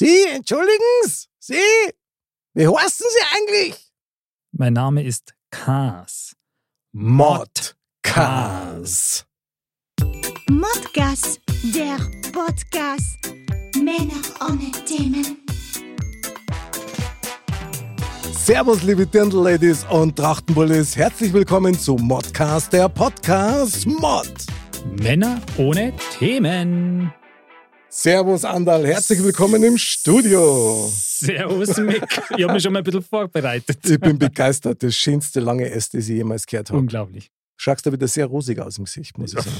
Sie, entschuldigen's, Sie, wie heißen Sie eigentlich? Mein Name ist Kas. Modcast. Modcast, der Podcast. Männer ohne Themen. Servus, liebe Dirndl-Ladies und Trachtenbullis. Herzlich willkommen zu Modcast, der Podcast Mod. Männer ohne Themen. Servus, Andal. Herzlich willkommen im Studio. Servus, Mick. Ich habe mich schon mal ein bisschen vorbereitet. Ich bin begeistert. Das schönste lange S, das ich jemals gehört habe. Unglaublich. Schaust du wieder sehr rosig aus im Gesicht, muss ich sagen.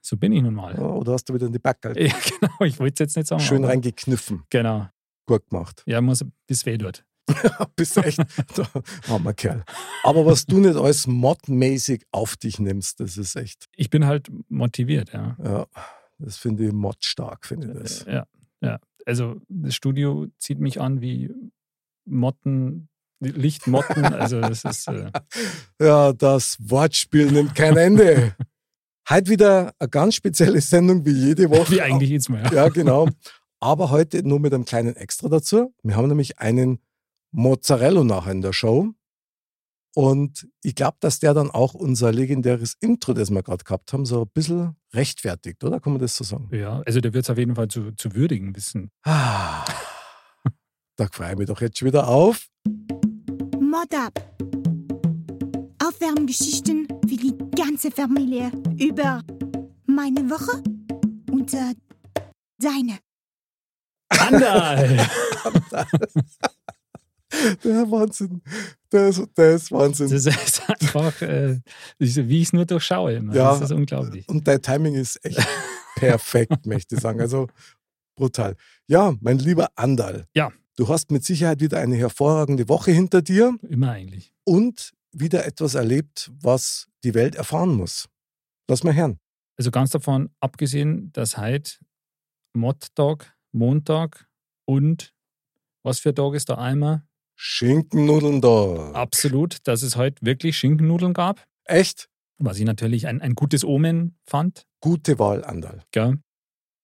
So bin ich nun mal. Ja, oder hast du wieder in die Backe Ja, genau. Ich wollte es jetzt nicht sagen. schön aber- reingekniffen? Genau. Gut gemacht. Ja, muss bis weh tut. Bist du echt armer Kerl. Aber was du nicht als modmäßig auf dich nimmst, das ist echt, Ich bin halt motiviert, ja. ja, das finde ich modstark, finde ich das. Ja, ja. Also das Studio zieht mich an wie Motten, Lichtmotten. Also das ist äh, Ja, das Wortspiel nimmt kein Ende. Heute wieder eine ganz spezielle Sendung wie jede Woche. wie eigentlich jetzt mal. Ja. Ja, genau. Aber heute nur mit einem kleinen Extra dazu. Wir haben nämlich einen Mozzarella nachher in der Show. Und ich glaube, dass der dann auch unser legendäres Intro, das wir gerade gehabt haben, so ein bisschen rechtfertigt, oder? Kann man das so sagen? Ja, also der wird es auf jeden Fall zu, zu würdigen wissen. Ah, da freue ich mich doch jetzt schon wieder auf. Mod ab. Aufwärmgeschichten für die ganze Familie über meine Woche und äh, deine. Andal! Der Wahnsinn. Der ist, der ist Wahnsinn. Das ist einfach, äh, wie ich es nur durchschaue. Immer. Ja. Das ist unglaublich. Und dein Timing ist echt perfekt, möchte ich sagen. Also brutal. Ja, mein lieber Andal. Ja. Du hast mit Sicherheit wieder eine hervorragende Woche hinter dir Immer eigentlich. und wieder etwas erlebt, was die Welt erfahren muss. Lass mal hören. Also ganz davon abgesehen, dass heute Mod-Tag, Montag und was für Tag ist da einmal? Schinkennudeln da. Absolut, dass es heute wirklich Schinkennudeln gab, Echt? was ich natürlich ein, ein gutes Omen fand. Gute Wahl, Andal.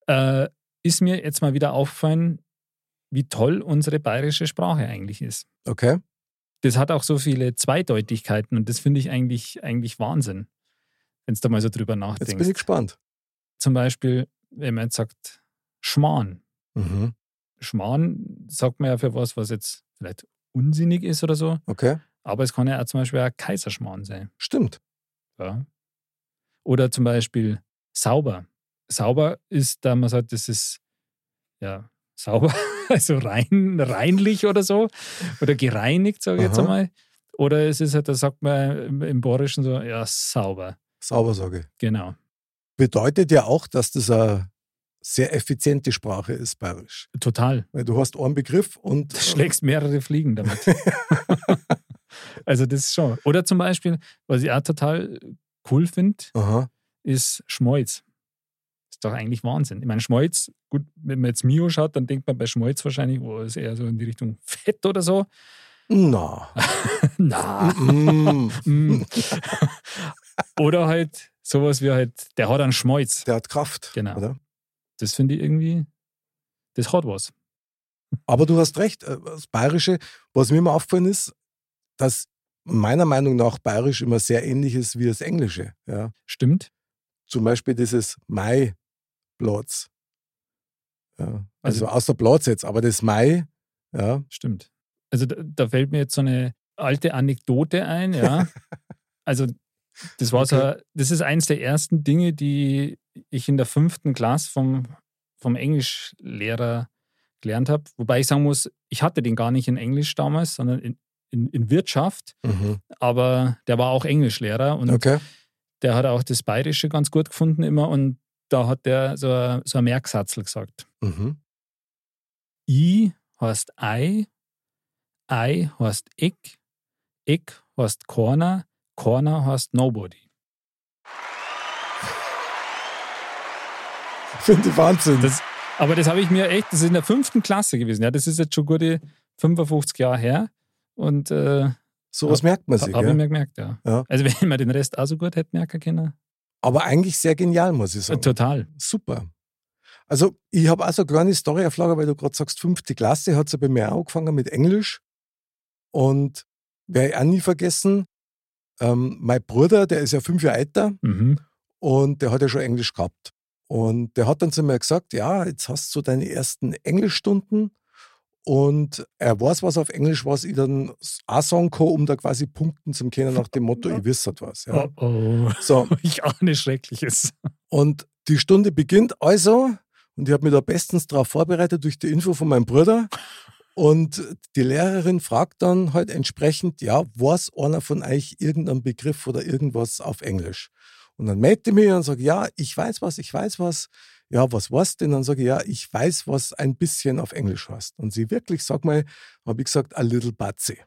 Äh, ist mir jetzt mal wieder aufgefallen, wie toll unsere bayerische Sprache eigentlich ist. Okay? Das hat auch so viele Zweideutigkeiten und das finde ich eigentlich, eigentlich Wahnsinn, wenn du da mal so drüber Jetzt nachdenkst. bin ich gespannt. Zum Beispiel, wenn man jetzt sagt, Schmarrn. Mhm. Schmarrn sagt man ja für was, was jetzt vielleicht unsinnig ist oder so, Okay? aber es kann ja auch zum Beispiel ein Kaiserschmarrn sein. Stimmt. Ja. Oder zum Beispiel sauber. Sauber ist, da man sagt, das ist ja sauber, also rein, reinlich oder so. Oder gereinigt, sage ich jetzt einmal. Oder es ist halt, da sagt man im, Borischen so, ja, sauber. Saubersage. Genau. Bedeutet ja auch, dass das eine sehr effiziente Sprache ist, bayerisch. Total. Weil du hast einen Begriff und Du schlägst mehrere Fliegen damit. also das ist schon. Oder zum Beispiel, was ich auch total cool finde, ist Schmolz. Ist doch eigentlich Wahnsinn. Ich meine, Schmolz, gut, wenn man jetzt Mio schaut, dann denkt man bei Schmolz wahrscheinlich, oh, ist eher so in die Richtung Fett oder so. Na. Na. Mm. oder halt sowas wie halt, der hat einen Schmolz. Der hat Kraft. Genau. Oder? Das finde ich irgendwie, das hat was. Aber du hast recht, äh, das Bayerische, was mir immer aufgefallen ist, dass meiner Meinung nach Bayerisch immer sehr ähnlich ist wie das Englische. Ja. Stimmt. Zum Beispiel dieses Mai Platz. Ja. Also, Also- außer Platz jetzt, aber das Mai, ja, Stimmt. Also da, da fällt mir jetzt so eine alte Anekdote ein, ja. Also das war so, das ist eins der ersten Dinge, die ich in der fünften Klasse vom, vom Englischlehrer gelernt habe. Wobei ich sagen muss, ich hatte den gar nicht in Englisch damals, sondern in, in, in Wirtschaft. mhm. Aber der war auch Englischlehrer und okay. der hat auch das Bayerische ganz gut gefunden immer. Und da hat der so, ein- so ein Merksatzel gesagt. Mhm. I heißt Ei, Ei heißt ich, ich heißt Corner, Corner heißt Nobody. Finde Wahnsinn. Das, aber das habe ich mir echt, das ist in der fünften Klasse gewesen. Ja, das ist jetzt schon gute 55 Jahre her. Und äh, Sowas merkt man sich. habe ich Ja? mir gemerkt, ja. Ja. Also wenn man den Rest auch so gut hätte merken können. Aber eigentlich sehr genial, muss ich sagen. Total. Super. Also ich habe auch so eine kleine Story-Auflage, weil du gerade sagst, fünfte Klasse hat sie bei mir auch angefangen mit Englisch. Und werde ich auch nie vergessen, ähm, mein Bruder, der ist ja fünf Jahre älter Mhm. und der hat ja schon Englisch gehabt. Und der hat dann zu mir gesagt, ja, jetzt hast du deine ersten Englischstunden und er weiß, was auf Englisch, was ich dann auch sagen kann, um da quasi punkten zu können nach dem Motto, ich wisst was. Ja. Oh, oh. So, Ich ahne Schreckliches. und die Stunde beginnt also und ich habe mich da bestens darauf vorbereitet durch die Info von meinem Bruder. Und die Lehrerin fragt dann halt entsprechend, ja, weiß einer von euch irgendeinen Begriff oder irgendwas auf Englisch? Und dann melde ich mich und sage, ja, ich weiß was, ich weiß was. Ja, was weißt denn? Dann sage ich, ja, ich weiß, was ein bisschen auf Englisch heißt. Und sie wirklich, sag mal, habe ich gesagt, a little batsy.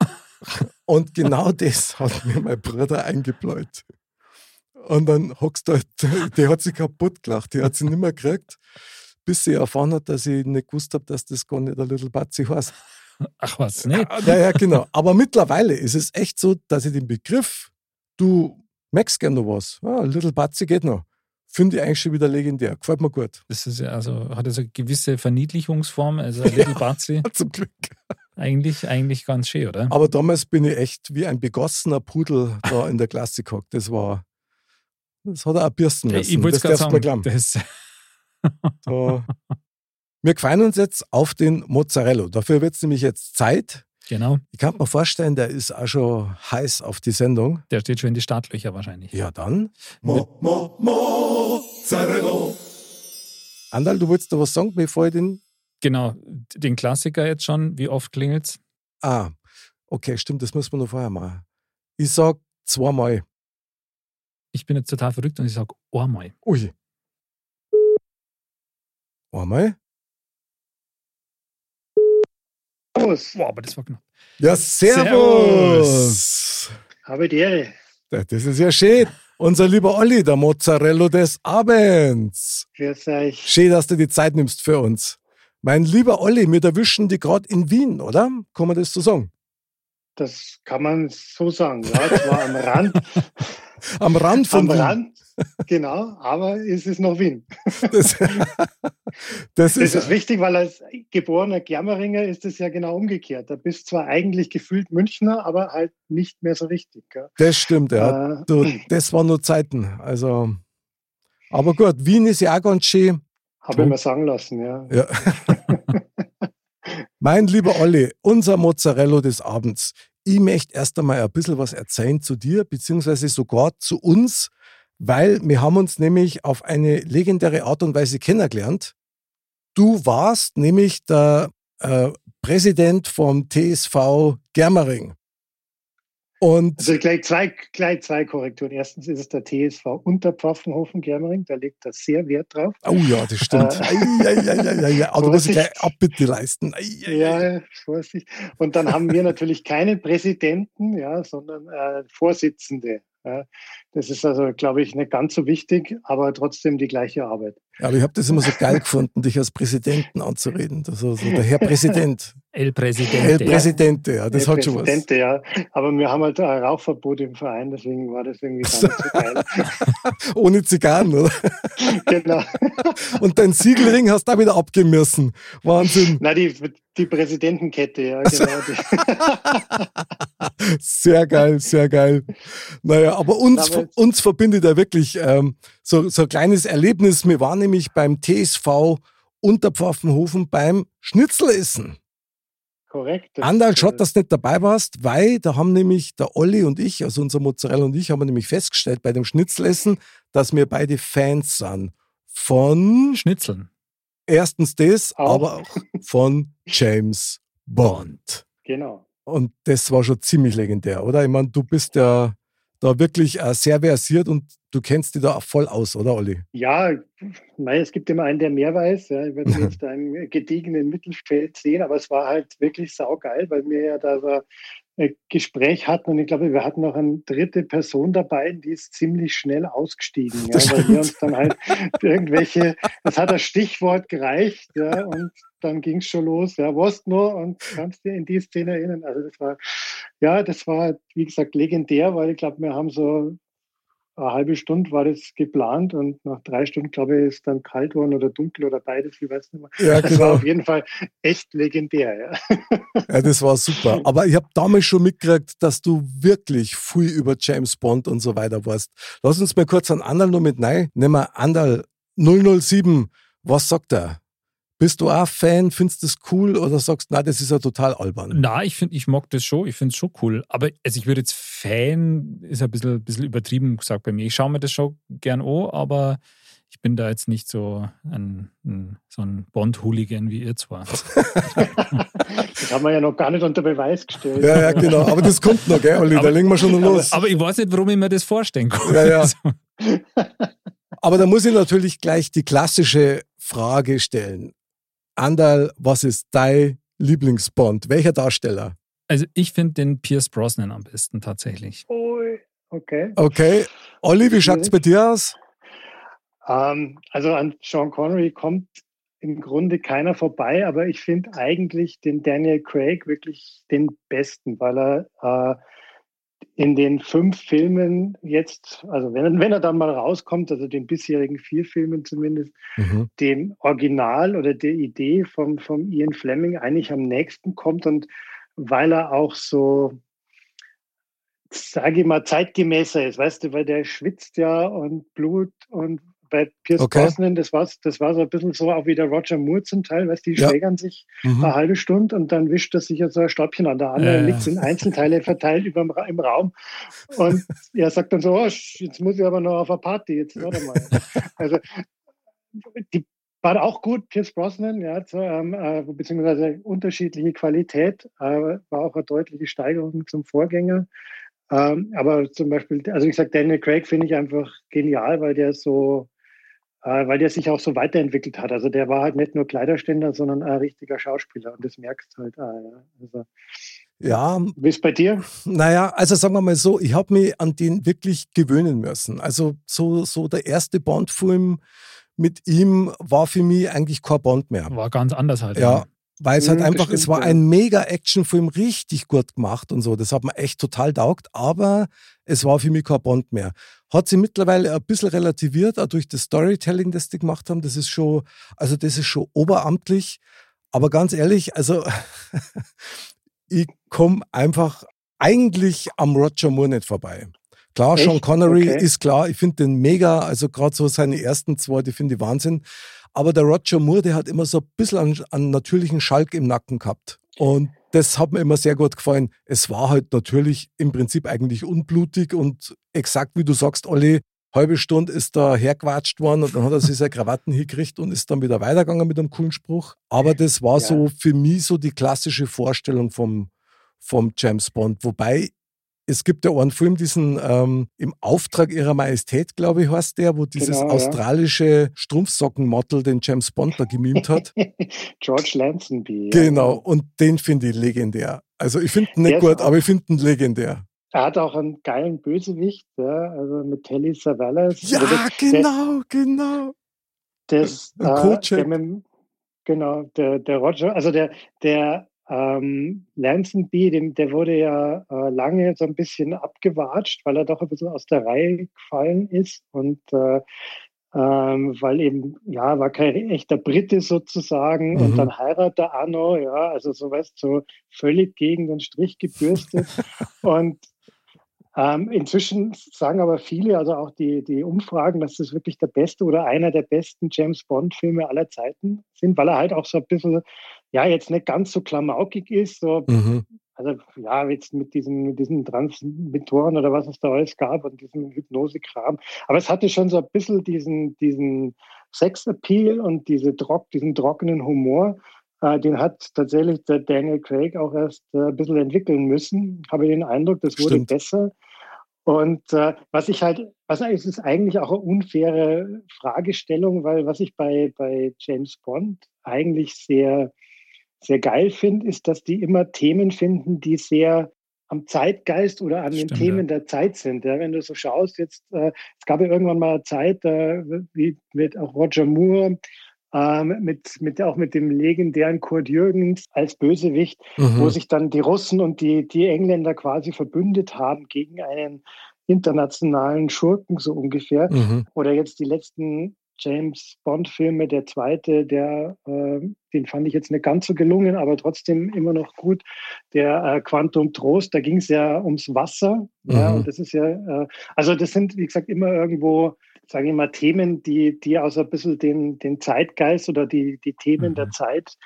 und genau das hat mir mein Bruder eingebläut. Und dann hockst du halt, die hat sich kaputt gelacht, die hat sie nicht mehr gekriegt, bis sie erfahren hat, dass ich nicht gewusst habe, dass das gar nicht ein Little Batsy heißt. Ach was, ne? Ja, ja, genau. Aber mittlerweile ist es echt so, dass ich den Begriff, du merkst gern noch was, ja, Little Batsy geht noch, finde ich eigentlich schon wieder legendär. Gefällt mir gut. Das ist ja also, hat also eine gewisse Verniedlichungsform, also ein Little Batsy. Zum Glück. Eigentlich, eigentlich ganz schön, oder? Aber damals bin ich echt wie ein begossener Pudel da in der Klasse gehockt. Das war, das hat er auch bürsten müssen. ich wollte das gerade sagen, das, Da. Wir gefallen uns jetzt auf den Mozzarella. Dafür wird es nämlich jetzt Zeit. Genau, Ich kann mir vorstellen, der ist auch schon heiß auf die Sendung. der steht schon in die Startlöcher wahrscheinlich. Ja, dann. Mo, mo, Mozzarella. Andal, du wolltest da was sagen, bevor ich den. Genau, den Klassiker jetzt schon, wie oft klingelt's? Ah, okay, stimmt, das müssen wir noch vorher machen. Ich sag zweimal. Ich bin jetzt total verrückt und ich sage einmal. Ui. Einmal. Servus, Boah, aber das war knapp. Ja, servus. habe die Ehre. Ja, Das ist ja schön. Unser lieber Olli, der Mozzarella des Abends. Grüß euch. Schön, dass du die Zeit nimmst für uns. Mein lieber Olli, wir erwischen die gerade in Wien, oder? Kann man das so sagen? Das kann man so sagen. Ja, zwar am Rand, Am Rand von am Wien. Rand, genau, aber es ist noch Wien. Das, das Das ist, ist wichtig, weil als geborener Germeringer ist es ja genau umgekehrt. Da bist zwar eigentlich gefühlt Münchner, aber halt nicht mehr so richtig. Gell? das stimmt, ja. Äh, Du, das waren nur Zeiten. Also, aber gut, Wien ist ja auch ganz schön. Habe ich mir sagen lassen, ja. Ja. mein lieber Olli, unser Mozzarella des Abends. Ich möchte erst einmal ein bisschen was erzählen zu dir, beziehungsweise sogar zu uns, weil wir haben uns nämlich auf eine legendäre Art und Weise kennengelernt. Du warst nämlich der äh, Präsident vom TSV Germering. Und Also gleich zwei, gleich zwei Korrekturen. Erstens ist es der TSV Unterpfaffenhofen Germering, da legt er sehr Wert drauf. oh ja, das stimmt. Äh. Aber du musst gleich Abbitte leisten. Ei, ei, ei. Ja, Vorsicht. Und dann haben wir natürlich keinen Präsidenten, ja, sondern äh, Vorsitzende. Das ist also, glaube ich, nicht ganz so wichtig, aber trotzdem die gleiche Arbeit. Aber ich habe das immer so geil gefunden, dich als Präsidenten anzureden. Also, so der Herr Präsident. El El Presidente. Präsidente, ja, das Der hat schon was. Präsidente, ja. Aber wir haben halt ein Rauchverbot im Verein, deswegen war das irgendwie gar nicht so geil. Ohne Zigarren, oder? genau. Und dein Siegelring hast du auch wieder abgeben müssen. Wahnsinn. Na, die, die Präsidentenkette, ja, genau. Die, Sehr geil, sehr geil. Naja, aber uns, Aber uns verbindet ja wirklich ähm, so, so ein kleines Erlebnis. Wir waren nämlich beim TSV Unterpfaffenhofen beim Schnitzelessen. Korrekt. Das, Andal, äh, schaut, dass du nicht dabei warst, weil da haben nämlich der Olli und ich, also unser Mozzarella und ich, haben nämlich festgestellt bei dem Schnitzelessen, dass wir beide Fans sind von Schnitzeln. erstens das, Auch. aber auch von James Bond. Genau. Und das war schon ziemlich legendär, oder? Ich meine, du bist ja da wirklich äh, sehr versiert und du kennst dich da auch voll aus, oder Olli? Ja, mei, es gibt immer einen, der mehr weiß. Ja. Ich werde jetzt im gediegenen Mittelfeld sehen, aber es war halt wirklich saugeil, weil wir ja da ein Gespräch hatten und ich glaube, wir hatten noch eine dritte Person dabei, die ist ziemlich schnell ausgestiegen, ja, weil wir uns dann halt irgendwelche, es hat das Stichwort gereicht, ja, und dann ging es schon los, ja, was nur und kannst du in die Szene erinnern. Also das war, ja, das war, wie gesagt, legendär, weil ich glaube, wir haben so eine halbe Stunde war das geplant und nach drei Stunden, glaube ich, ist dann kalt worden oder dunkel oder beides, ich weiß nicht mehr. Ja, Das genau. war auf jeden Fall echt legendär, ja. Ja, das war super. Aber ich habe damals schon mitgekriegt, dass du wirklich viel über James Bond und so weiter warst. Lass uns mal kurz an Andal noch mit rein. Nehmen wir Andal 007. Was sagt er? Bist du auch Fan? Findest du das cool oder sagst, na, das ist ja total albern? Na, ich finde, ich mag das schon, ich finde es schon cool. Aber also ich würde jetzt Fan, ist ein bisschen, bisschen übertrieben gesagt bei mir. Ich schaue mir das schon gern an, aber ich bin da jetzt nicht so ein, ein so ein Bond-Hooligan wie ihr zwar. Das haben wir ja noch gar nicht unter Beweis gestellt. Ja, ja, genau. Aber das kommt noch, gell, Olli? Da Aber- legen wir schon noch los. Aber ich weiß nicht, warum ich mir das vorstellen kann. Ja, ja. Also, Aber da muss ich natürlich gleich die klassische Frage stellen. Andal, was ist dein Lieblingsbond? Welcher Darsteller? also ich finde den Pierce Brosnan am besten tatsächlich. Ui, okay. Okay. Olli, wie schaut's bei dir aus? Ähm, also an Sean Connery kommt im Grunde keiner vorbei, aber ich finde eigentlich den Daniel Craig wirklich den besten, weil er äh, in den fünf Filmen jetzt, also wenn, wenn er dann mal rauskommt, also den bisherigen vier Filmen zumindest, Mhm. dem Original oder der Idee vom, vom Ian Fleming eigentlich am nächsten kommt und weil er auch so, sage ich mal, zeitgemäßer ist, weißt du, weil der schwitzt ja und Blut und bei Pierce Okay. Brosnan, das war, das war so ein bisschen so auch wie der Roger Moore zum Teil, weißt die Ja. schlägern sich Mhm. eine halbe Stunde und dann wischt er sich ja so ein Staubchen an der andere, Ja, ja. liegt in Einzelteile verteilt über im, Ra im Raum und er sagt dann so, oh, jetzt muss ich aber noch auf eine Party, jetzt warte mal. Also die war auch gut, Pierce Brosnan, ja, so, ähm, äh, beziehungsweise unterschiedliche Qualität, äh, war auch eine deutliche Steigerung zum Vorgänger. Ähm, aber zum Beispiel, also ich sage, Daniel Craig finde ich einfach genial, weil der so, äh, weil der sich auch so weiterentwickelt hat. Also der war halt nicht nur Kleiderständer, sondern ein richtiger Schauspieler und das merkst du halt. auch, ja. Also, Ja, wie ist bei dir? naja, also sagen wir mal so, ich habe mich an den wirklich gewöhnen müssen. Also so, so der erste Bond-Film mit ihm war für mich eigentlich kein Bond mehr. War ganz anders halt. Ja, weil es halt Mhm, das einfach, es stimmt, war ja. ein mega Actionfilm, richtig gut gemacht und so. Das hat mir echt total taugt, aber es war für mich kein Bond mehr. Hat sie mittlerweile ein bisschen relativiert, auch durch das Storytelling, das die gemacht haben. Das ist schon, also das ist schon oberamtlich. Aber ganz ehrlich, also ich komme einfach eigentlich am Roger Moore nicht vorbei. Klar, Sean Echt? Connery Okay. ist klar, ich finde den mega, also gerade so seine ersten zwei, die finde ich Wahnsinn. Aber der Roger Moore, der hat immer so ein bisschen einen natürlichen Schalk im Nacken gehabt. Und das hat mir immer sehr gut gefallen. Es war halt natürlich im Prinzip eigentlich unblutig und exakt wie du sagst, Olli, halbe Stunde ist da hergewatscht worden und dann hat er sich seine Krawatten hingekriegt und ist dann wieder weitergegangen mit einem coolen Spruch. Aber das war Ja. so für mich so die klassische Vorstellung vom, vom James Bond. Wobei es gibt ja einen Film, diesen ähm, im Auftrag ihrer Majestät, glaube ich, heißt der, wo dieses Genau, ja. australische Strumpfsockenmodel den James Bond da gemimt hat. George Lansonby. ja. genau, und den finde ich legendär. Also ich finde ihn Der nicht ist gut, aber ich finde ihn legendär. Er hat auch einen geilen Bösewicht, ja, also mit Telly Savalas. Ja, Also der- genau, genau. Das, äh, der mit, genau, der, der Roger, also der, der ähm, Lansonby, dem, der wurde ja äh, lange so ein bisschen abgewatscht, weil er doch ein bisschen aus der Reihe gefallen ist und äh, ähm, weil eben, ja, war kein echter Brite sozusagen Mhm. und dann heiratet er Anno, ja, also so weißt so völlig gegen den Strich gebürstet und ähm, inzwischen sagen aber viele, also auch die, die Umfragen, dass das wirklich der beste oder einer der besten James Bond-Filme aller Zeiten sind, weil er halt auch so ein bisschen, ja, jetzt nicht ganz so klamaukig ist, so, Mhm. also ja, jetzt mit diesen, mit diesen Transmittoren oder was es da alles gab und diesem Hypnosekram. Aber es hatte schon so ein bisschen diesen, diesen Sex-Appeal und diese trock, diesen trockenen Humor. Äh, den hat tatsächlich der Daniel Craig auch erst äh, ein bisschen entwickeln müssen. Habe den Eindruck, das wurde Stimmt. besser. Und äh, was ich halt, was es ist eigentlich auch eine unfaire Fragestellung, weil was ich bei, bei James Bond eigentlich sehr, sehr geil finde, ist, dass die immer Themen finden, die sehr am Zeitgeist oder an den Stimmt, Themen der Zeit sind. Ja, wenn du so schaust, jetzt, äh, es gab ja irgendwann mal eine Zeit, äh, wie mit auch Roger Moore, ähm, mit, mit, auch mit dem legendären Kurt Jürgens als Bösewicht, wo Mhm. sich dann die Russen und die, die Engländer quasi verbündet haben gegen einen internationalen Schurken so ungefähr. Mhm. Oder jetzt die letzten James Bond-Filme, der zweite, der, äh, den fand ich jetzt nicht ganz so gelungen, aber trotzdem immer noch gut. Der äh, Quantum Trost, da ging es ja ums Wasser. Mhm. Ja, und das ist ja, äh, also das sind, wie gesagt, immer irgendwo, sage ich mal, Themen, die, die aus ein bisschen den, den Zeitgeist oder die, die Themen mhm. der Zeit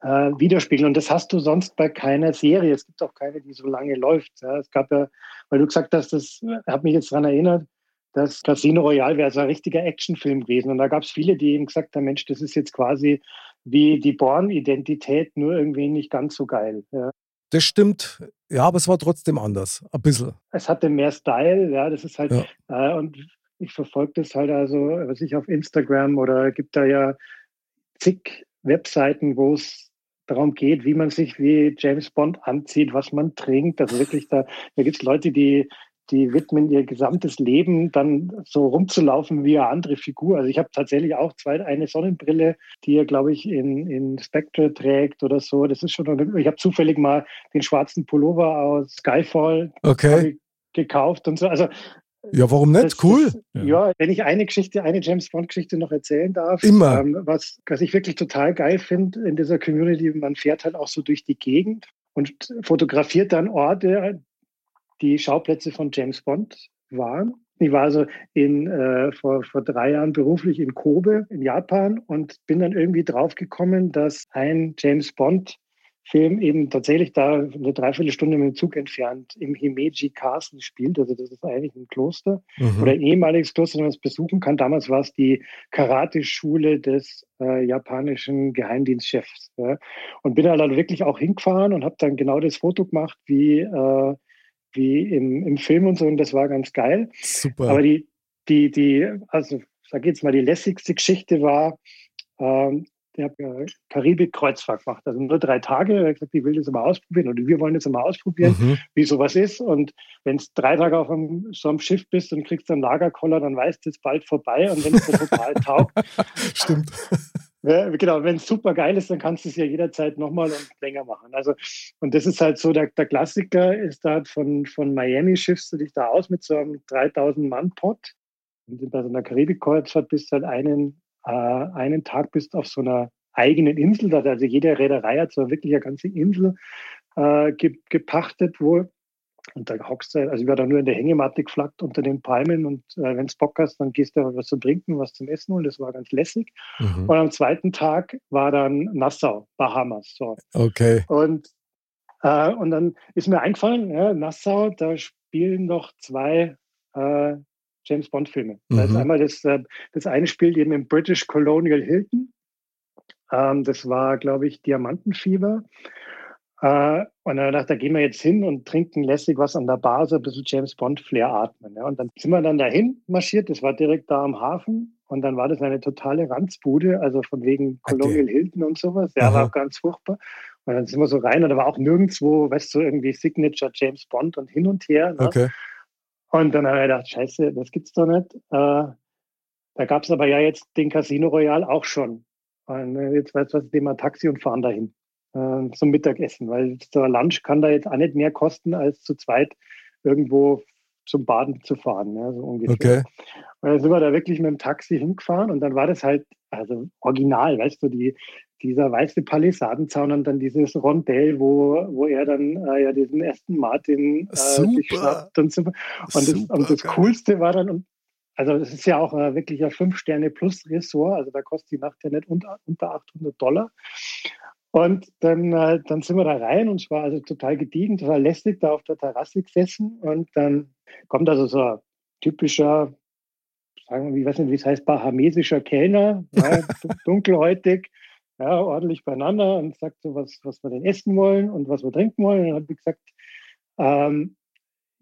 äh, widerspiegeln. Und das hast du sonst bei keiner Serie. Es gibt auch keine, die so lange läuft. Ja. Es gab ja, weil du gesagt hast, das hat mich jetzt daran erinnert, das Casino Royale wäre so ein richtiger Actionfilm gewesen. Und da gab es viele, die eben gesagt haben, Mensch, das ist jetzt quasi wie die Born-Identität, nur irgendwie nicht ganz so geil. Ja. Das stimmt. Ja, aber es war trotzdem anders. Ein bisschen. Es hatte mehr Style, ja, das ist halt, ja. äh, und ich verfolge das halt also, was ich auf Instagram oder gibt da ja zig Webseiten, wo es darum geht, wie man sich wie James Bond anzieht, was man trinkt. Also wirklich, da, da gibt es Leute, die die widmen ihr gesamtes Leben dann so rumzulaufen wie eine andere Figur. Also ich habe tatsächlich auch zwei, eine Sonnenbrille, die er, glaube ich, in, in Spectre trägt oder so. Das ist schon, ich habe zufällig mal den schwarzen Pullover aus Skyfall okay. gekauft und so. Also ja, warum nicht? Das, cool. Das, ja. wenn ich eine Geschichte, eine James Bond-Geschichte noch erzählen darf. Immer. Ähm, was, was ich wirklich total geil finde in dieser Community, man fährt halt auch so durch die Gegend und fotografiert dann Orte, die Schauplätze von James Bond waren. Ich war also in, äh, vor, vor drei Jahren beruflich in Kobe in Japan und bin dann irgendwie draufgekommen, dass ein James Bond Film eben tatsächlich da eine Dreiviertelstunde mit dem Zug entfernt im Himeji Castle spielt. Also das ist eigentlich ein Kloster mhm. oder ein ehemaliges Kloster, das man es besuchen kann. Damals war es die Karate-Schule des äh, japanischen Geheimdienstchefs. Ja. Und bin halt dann wirklich auch hingefahren und habe dann genau das Foto gemacht, wie äh, wie im, im Film und so und das war ganz geil. Super. Aber die, die, die, also sag jetzt mal, die lässigste Geschichte war, ähm, ich habe Karibik-Kreuzfahrt gemacht, also nur drei Tage. Er hat gesagt, ich will das mal ausprobieren oder wir wollen das mal ausprobieren, mhm. wie sowas ist. Und wenn es drei Tage auf einem, so einem Schiff bist und kriegst einen Lagerkoller, dann weißt du, es bald vorbei. Und wenn es total taugt, Stimmt. Ja, genau, wenn es super geil ist, dann kannst du es ja jederzeit nochmal und länger machen. Also, und das ist halt so, der, der Klassiker ist da von, von Miami schiffst du dich da aus mit so einem 3000 Mann Pot. Und bei so einer Karibik-Kreuzfahrt bist du halt einen, äh, einen Tag bist auf so einer eigenen Insel. Also jede Reederei hat so wirklich eine ganze Insel äh, gepachtet, wo und da hockst du, also ich war da nur in der Hängematte geflaggt unter den Palmen und äh, wenn du Bock hast, dann gehst du was zu trinken, was zum Essen und das war ganz lässig. Mhm. Und am zweiten Tag war dann Nassau, Bahamas. So. Okay. Und, äh, und dann ist mir eingefallen, ja, Nassau, da spielen noch zwei äh, James Bond-Filme. Mhm. Das einmal das, äh, das eine spielt eben im British Colonial Hilton. Ähm, das war, glaube ich, Diamantenfieber. Äh, und dann dachte, da gehen wir jetzt hin und trinken lässig was an der Bar, so ein bisschen James Bond Flair atmen. Ja. Und dann sind wir dann dahin marschiert, das war direkt da am Hafen. Und dann war das eine totale Ranzbude, also von wegen Colonial okay. Hilton und sowas. Ja, Aha. war ganz furchtbar. Und dann sind wir so rein und da war auch nirgendwo, weißt du, irgendwie Signature James Bond und hin und her. Ne? Okay. Und dann habe ich gedacht, scheiße, das gibt's doch nicht. Äh, da gab es aber ja jetzt den Casino Royal auch schon. Und äh, jetzt weißt du was, nehmen wir Taxi und fahren dahin äh, zum Mittagessen, weil so ein Lunch kann da jetzt auch nicht mehr kosten, als zu zweit irgendwo zum Baden zu fahren, ja, so ungefähr. Okay. Und dann sind wir da wirklich mit dem Taxi hingefahren und dann war das halt, also original, weißt du, die, dieser weiße Palisadenzaun und dann dieses Rondell, wo, wo er dann äh, ja diesen ersten Martin äh, sich schnappt und so. Und, das, und das Coolste war dann, also es ist ja auch äh, wirklich ein Fünf-Sterne-Plus-Ressort, also da kostet die Nacht ja nicht unter, unter 800 Dollar. Und dann, äh, dann sind wir da rein und es war also total gediegen, total lästig, da auf der Terrasse gesessen. Und dann kommt also so ein typischer, sagen wir, ich weiß nicht, wie es heißt, bahamesischer Kellner, ja, dunkelhäutig, ja, ordentlich beieinander und sagt so, was, was wir denn essen wollen und was wir trinken wollen. Und dann habe ich gesagt, ähm,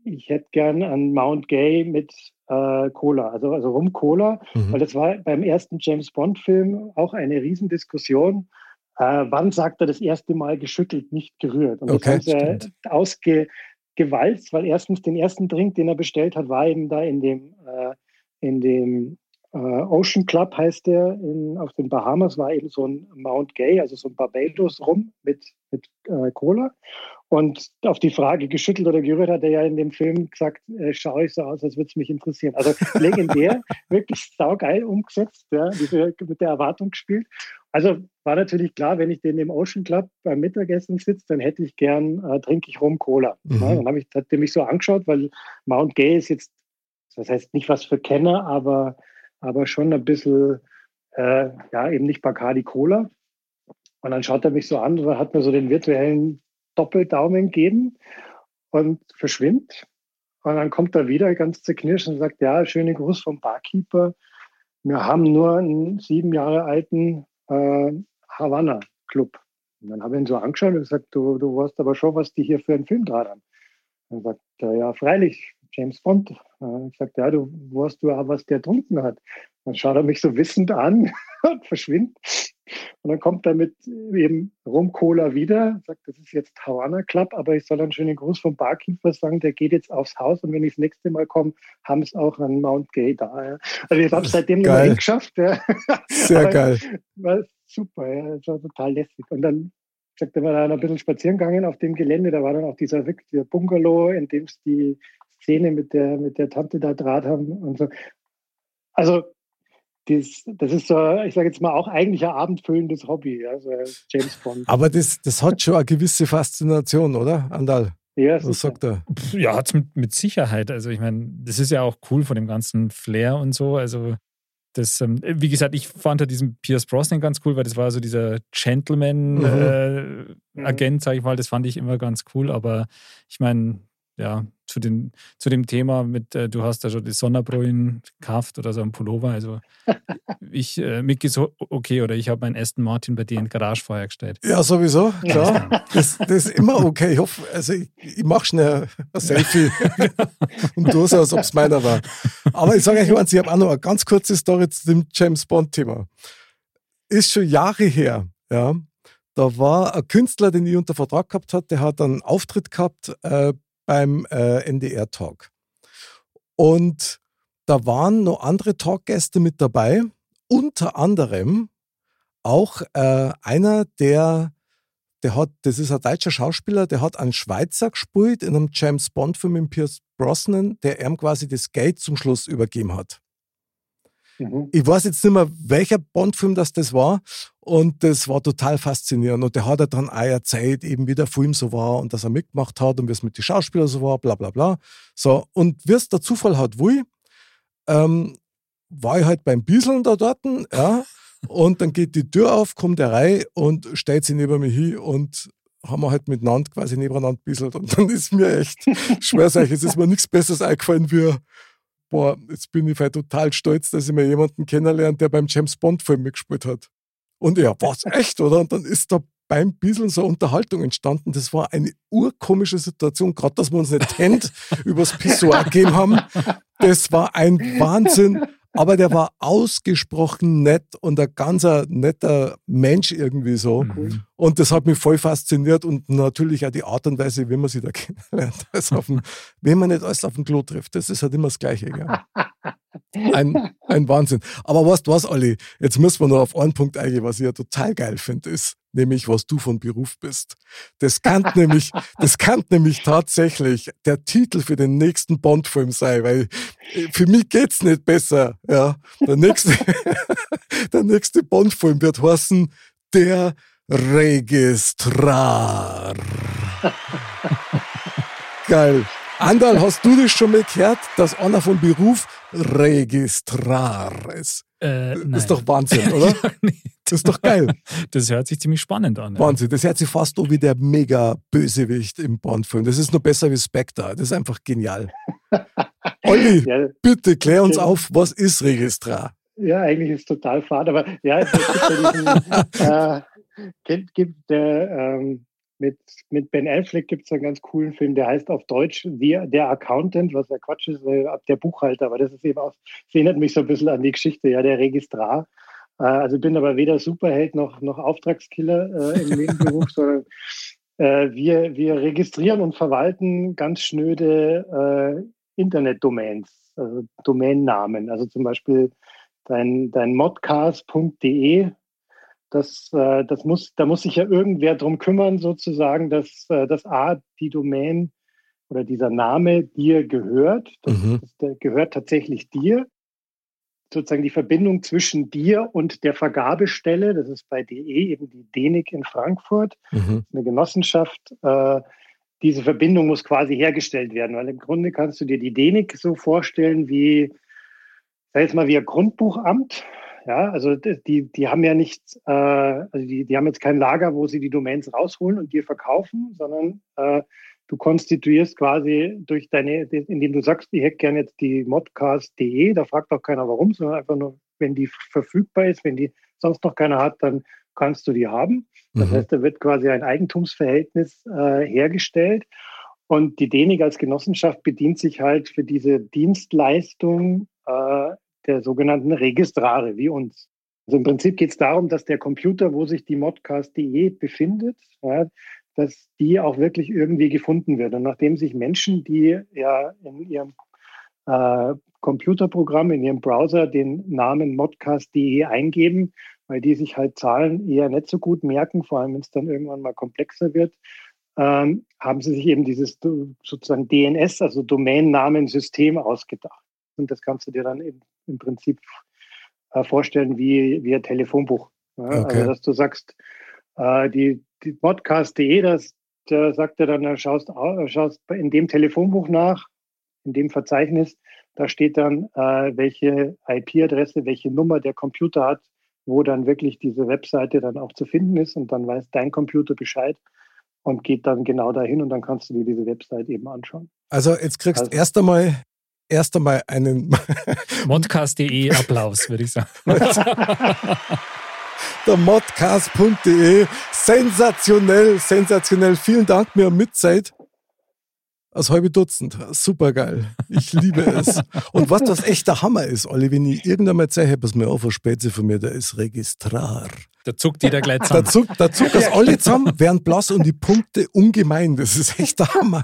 ich hätte gern an Mount Gay mit äh, Cola, also, also Rum Cola, mhm. weil das war beim ersten James Bond Film auch eine Riesendiskussion äh, wann sagt er das erste Mal geschüttelt, nicht gerührt? Und okay, das haben sie ausgewalzt, weil erstens den ersten Drink, den er bestellt hat, war eben da in dem, äh, in dem äh, Ocean Club heißt der in, auf den Bahamas, war eben so ein Mount Gay, also so ein Barbados rum mit, mit äh, Cola. Und auf die Frage geschüttelt oder gerührt hat er ja in dem Film gesagt, äh, schaue ich so aus, als würde es mich interessieren. Also legendär, wirklich saugeil umgesetzt, ja, diese, mit der Erwartung gespielt. Also war natürlich klar, wenn ich den im Ocean Club beim Mittagessen sitze, dann hätte ich gern, äh, trinke ich Rum Cola. Mhm. Ja, dann habe ich, hat der mich so angeschaut, weil Mount Gay ist jetzt, das heißt nicht was für Kenner, aber, aber schon ein bisschen, äh, ja, eben nicht Bacardi Cola. Und dann schaut er mich so an und hat mir so den virtuellen Doppeldaumen geben und verschwindet. Und dann kommt er wieder ganz zerknirscht und sagt, ja, schöne Gruß vom Barkeeper. Wir haben nur einen sieben Jahre alten äh, Havanna Club. Und dann habe ich ihn so angeschaut und gesagt, du, du weißt aber schon, was die hier für einen Film dran haben. Dann sagt er, ja, freilich, James Bond. Ich sagte, ja, du weißt du auch, was der trunken hat. Dann schaut er mich so wissend an und verschwindet. Und dann kommt er mit eben Rum-Cola wieder, sagt, das ist jetzt Havana Club, aber ich soll einen schönen Gruß vom Barkeeper sagen, der geht jetzt aufs Haus und wenn ich das nächste Mal komme, haben es auch an Mount Gay da. Ja. Also ich habe es seitdem noch nicht geschafft. Ja. Sehr geil. War super, ja. das war total lässig. Und dann sagt er, wir dann ein bisschen spazieren gegangen auf dem Gelände, da war dann auch dieser, dieser Bungalow, in dem es die Szene mit der, mit der Tante da Draht haben und so. Also das, das ist so, ich sage jetzt mal, auch eigentlich ein abendfüllendes Hobby, also James Bond. Aber das, das hat schon eine gewisse Faszination, oder, Andal? Ja, Was sagt er? Ja, hat es mit, mit Sicherheit. Also ich meine, das ist ja auch cool von dem ganzen Flair und so. Also das, ähm, wie gesagt, ich fand halt diesen Pierce Brosnan ganz cool, weil das war so dieser Gentleman-Agent, mhm. äh, sage ich mal. Das fand ich immer ganz cool. Aber ich meine, ja, zu, den, zu dem Thema mit, äh, du hast da schon die Sonderbrillen gekauft oder so ein Pullover. Also ich, äh, Micky so, okay, oder ich habe meinen Aston Martin bei dir in Garagefeuer gestellt. Ja, sowieso, klar. Das, das, ist immer okay. Ich hoffe, also ich, ich mache schnell ein Selfie und tu so, als ob es meiner war. Aber ich sage euch eins, ich habe auch noch eine ganz kurze Story zu dem James Bond-Thema. Ist schon Jahre her, ja. Da war ein Künstler, den ich unter Vertrag gehabt habe, der hat einen Auftritt gehabt äh, beim äh, NDR-Talk. Und da waren noch andere Talkgäste mit dabei, unter anderem auch äh, einer, der, der hat, das ist ein deutscher Schauspieler, der hat einen Schweizer gespielt in einem James Bond-Film mit Pierce Brosnan, der ihm quasi das Geld zum Schluss übergeben hat. Mhm. Ich weiß jetzt nicht mehr, welcher Bond-Film das, das war. Und das war total faszinierend. Und der hat er dann auch erzählt, eben wie der Film so war und dass er mitgemacht hat und wie es mit den Schauspielern so war, bla bla bla. So, und wie es der Zufall hat, wo ich, ähm, war ich halt beim Bieseln da dort, ja. Und dann geht die Tür auf, kommt der rein und stellt sich neben mich hin und haben wir halt miteinander quasi nebeneinander bisselt. Und dann ist mir echt, schwer sag ich, es ist mir nichts Besseres eingefallen wie boah, jetzt bin ich total stolz, dass ich mir jemanden kennenlernt, der beim James Bond-Film mitgespielt hat. Und ja, was echt, oder? Und dann ist da beim bisschen so Unterhaltung entstanden. Das war eine urkomische Situation, gerade dass wir uns nicht kennt, übers Pissoir gegeben haben. Das war ein Wahnsinn aber der war ausgesprochen nett und ein ganz netter Mensch irgendwie so. Mhm. Und das hat mich voll fasziniert und natürlich auch die Art und Weise, wie man sich da kennenlernt. Also auf dem, wenn man nicht alles auf dem Klo trifft, das ist halt immer das Gleiche. Gell? Ein, ein Wahnsinn. Aber weißt du was, Olli? Jetzt müssen wir noch auf einen Punkt eingehen, was ich ja total geil finde, ist, nämlich was du von Beruf bist. Das kann nämlich, das kann nämlich tatsächlich der Titel für den nächsten Bond-Film sein, weil äh, für mich geht's nicht besser. Ja, der nächste, der nächste Bond-Film wird heißen Der Registrar. Geil. Andal, hast du das schon mal gehört, dass einer von Beruf Registrar ist? Äh, das ist doch Wahnsinn, oder? das ist doch geil. Das hört sich ziemlich spannend an. Wahnsinn, das hört sich fast so wie der Mega-Bösewicht im Bond-Film. Das ist nur besser wie Spectre. Das ist einfach genial. Olli, ja, bitte klär uns auf, was ist Registrar? Ja, eigentlich ist es total fad, aber ja, es gibt ja diesen, äh, gibt, gibt der, ähm, mit, mit Ben Affleck gibt es einen ganz coolen Film, der heißt auf Deutsch The, Der Accountant, was ja Quatsch ist, der Buchhalter, aber das ist eben auch, das erinnert mich so ein bisschen an die Geschichte, ja, der Registrar. Äh, also bin aber weder Superheld noch, noch Auftragskiller äh, im Nebenberuf, sondern äh, wir, wir registrieren und verwalten ganz schnöde äh, Internetdomains, also Domainnamen. Also zum Beispiel dein, dein modcast.de das, äh, das muss, da muss sich ja irgendwer drum kümmern, sozusagen, dass, äh, dass A, die Domain oder dieser Name dir gehört. Das, Mhm. das, gehört tatsächlich dir. Sozusagen die Verbindung zwischen dir und der Vergabestelle, das ist bei DE eben die DENIC in Frankfurt, Mhm. eine Genossenschaft. Äh, diese Verbindung muss quasi hergestellt werden, weil im Grunde kannst du dir die DENIC so vorstellen wie, sag jetzt mal, wie ein Grundbuchamt. Ja, also die, die haben ja nicht, äh, also die, die haben jetzt kein Lager, wo sie die Domains rausholen und dir verkaufen, sondern äh, du konstituierst quasi durch deine, indem du sagst, ich hätte gerne jetzt die modcast.de, da fragt auch keiner warum, sondern einfach nur, wenn die verfügbar ist, wenn die sonst noch keiner hat, dann kannst du die haben. Das Mhm. heißt, da wird quasi ein Eigentumsverhältnis äh, hergestellt. Und die DENIG als Genossenschaft bedient sich halt für diese Dienstleistung äh, der sogenannten Registrare, wie uns. Also im Prinzip geht es darum, dass der Computer, wo sich die modcast.de befindet, ja, dass die auch wirklich irgendwie gefunden wird. Und nachdem sich Menschen, die ja in ihrem äh, Computerprogramm, in ihrem Browser den Namen modcast.de eingeben, weil die sich halt Zahlen eher nicht so gut merken, vor allem wenn es dann irgendwann mal komplexer wird, ähm, haben sie sich eben dieses sozusagen DNS, also Domainnamensystem ausgedacht. Und das kannst du dir dann im, im Prinzip äh, vorstellen wie, wie ein Telefonbuch. Ja? Okay. Also dass du sagst, äh, die, die podcast.de, das da sagt er dann, da schaust, au- schaust in dem Telefonbuch nach, in dem Verzeichnis, da steht dann, äh, welche IP-Adresse, welche Nummer der Computer hat, wo dann wirklich diese Webseite dann auch zu finden ist und dann weiß dein Computer Bescheid und geht dann genau dahin und dann kannst du dir diese Website eben anschauen. Also jetzt kriegst du Also- erst einmal erst einmal einen Modcast.de Applaus, würde ich sagen. der modcast.de. Sensationell, sensationell. Vielen Dank, mir Mitzeit. Als halbe Dutzend. Super geil. Ich liebe es. Und was das echt der Hammer ist, Olli, wenn ich irgendwann mal zeige, was mir auf der Spätze von mir, der ist Registrar. Da zuckt jeder gleich Da zusammen. zuckt, da zuckt das alle zusammen, werden blass und die Punkte ungemein. Das ist echt der Hammer.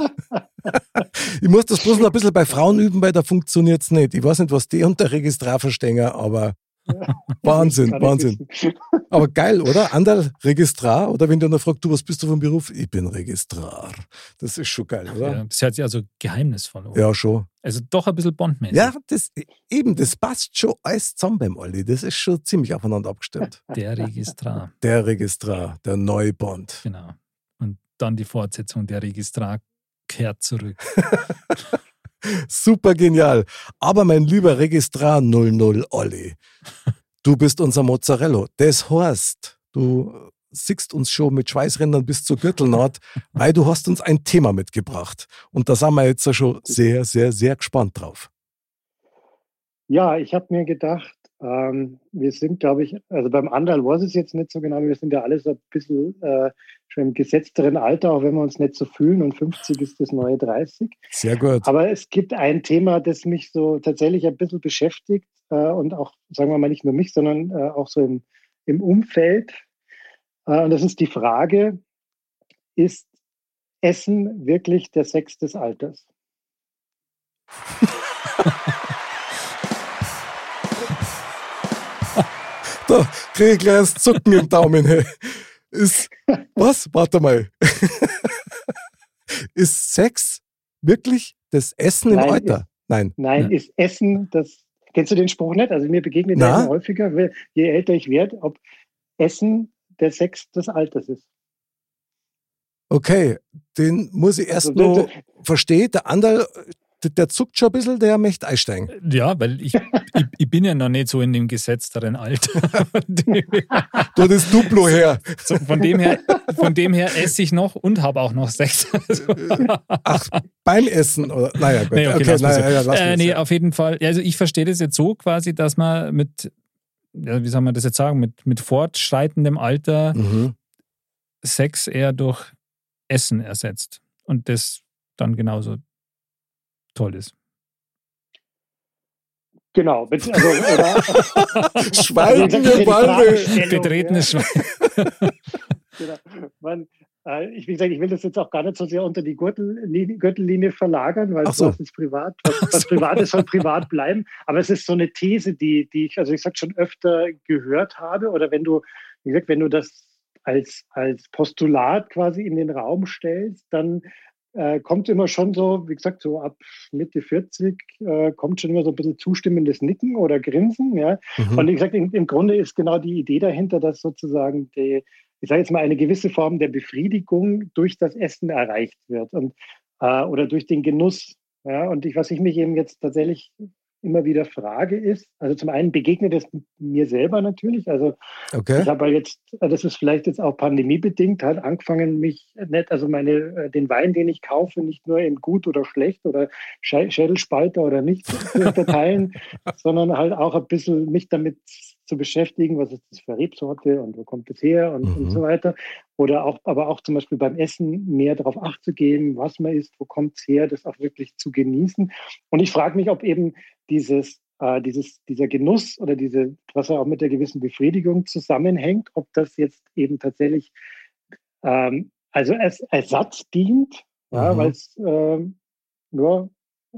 Ich muss das bloß noch ein bisschen bei Frauen üben, weil da funktioniert es nicht. Ich weiß nicht, was die und der Registrar verstehen, aber Wahnsinn, Wahnsinn. Aber geil, oder? Anderl Registrar oder wenn du dann fragst, du, was bist du vom Beruf? Ich bin Registrar. Das ist schon geil, oder? Ja, das hört sich also geheimnisvoll an. Ja, schon. Also doch ein bisschen Bondmäßig. Ja, das, eben, das passt schon alles zusammen beim Olli. Das ist schon ziemlich aufeinander abgestimmt. Der Registrar, Der Registrar, der Neubond. genau. Und dann die Fortsetzung, der Registrar kehrt zurück. Super genial. Aber mein lieber Registrar 00 Olli, du bist unser Mozzarella. Das heißt, du siehst uns schon mit Schweißrändern bis zur Gürtelnaht, weil du hast uns ein Thema mitgebracht. Und da sind wir jetzt schon sehr, sehr, sehr gespannt drauf. Ja, ich habe mir gedacht, ähm, wir sind, glaube ich, also beim Andal weiß es jetzt nicht so genau, wir sind ja alle so ein bisschen äh, schon im gesetzteren Alter, auch wenn wir uns nicht so fühlen und 50 ist das neue 30. Sehr gut. Aber es gibt ein Thema, das mich so tatsächlich ein bisschen beschäftigt äh, und auch, sagen wir mal, nicht nur mich, sondern äh, auch so im, im Umfeld. Äh, und das ist die Frage, ist Essen wirklich der Sex des Alters? Da kriege ich gleich das Zucken im Daumen. Hey. Ist, was? Warte mal. ist Sex wirklich das Essen im Nein, Alter? Nein. Nein, Ja. ist Essen das. Kennst du den Spruch nicht? Also mir begegnet immer häufiger, je älter ich werde, ob Essen der Sex des Alters ist. Okay, den muss ich erst Also, noch verstehen. Der andere, der, zuckt schon ein bisschen, der möchte einsteigen. Ja, weil ich, ich, ich bin ja noch nicht so in dem gesetzteren Alter. Du das Duplo her. so, von, dem her, von dem her esse ich noch und habe auch noch Sex. Ach, beim Essen. Oder, naja, gut. nee, okay, okay, naja, ja, lass äh, nee, auf jeden Fall. Also ich verstehe das jetzt so quasi, dass man mit, ja, wie soll man das jetzt sagen, mit, mit fortschreitendem Alter Mhm. Sex eher durch Essen ersetzt. Und das dann genauso toll ist. Genau. Also, Schweigen Also, Balde. Stellung, Betretenes ja. Schwein. Genau. Man, äh, ich, wie gesagt, ich will das jetzt auch gar nicht so sehr unter die Gürtellinie, Gürtellinie verlagern, weil so. was ist privat, was, was privat ist, soll privat bleiben. Aber es ist so eine These, die, die ich, also ich sag schon öfter gehört habe. Oder wenn du wie gesagt, wenn du das als, als Postulat quasi in den Raum stellst, dann äh, kommt immer schon so, wie gesagt, so ab Mitte 40 äh, kommt schon immer so ein bisschen zustimmendes Nicken oder Grinsen. Ja? Mhm. Und wie gesagt, im, im, Grunde ist genau die Idee dahinter, dass sozusagen die, ich sage jetzt mal, eine gewisse Form der Befriedigung durch das Essen erreicht wird und, äh, oder durch den Genuss. Ja? Und ich, was ich mich eben jetzt tatsächlich immer wieder frage, ist, also zum einen begegnet es mir selber natürlich. Also okay. ich habe jetzt, das ist vielleicht jetzt auch pandemiebedingt, halt angefangen, mich nicht, also meine, äh, den Wein, den ich kaufe, nicht nur in gut oder schlecht oder Schädelspalter oder nicht zu unterteilen, sondern halt auch ein bisschen mich damit zu beschäftigen, was ist das für Rebsorte und wo kommt es her und, mhm. und so weiter. Oder auch, aber auch zum Beispiel beim Essen mehr darauf acht zu geben, was man isst, wo kommt es her, das auch wirklich zu genießen. Und ich frage mich, ob eben dieses, äh, dieses, dieser Genuss oder diese, was ja auch mit der gewissen Befriedigung zusammenhängt, ob das jetzt eben tatsächlich ähm, also als Ersatz dient, mhm. ja, weil es äh, nur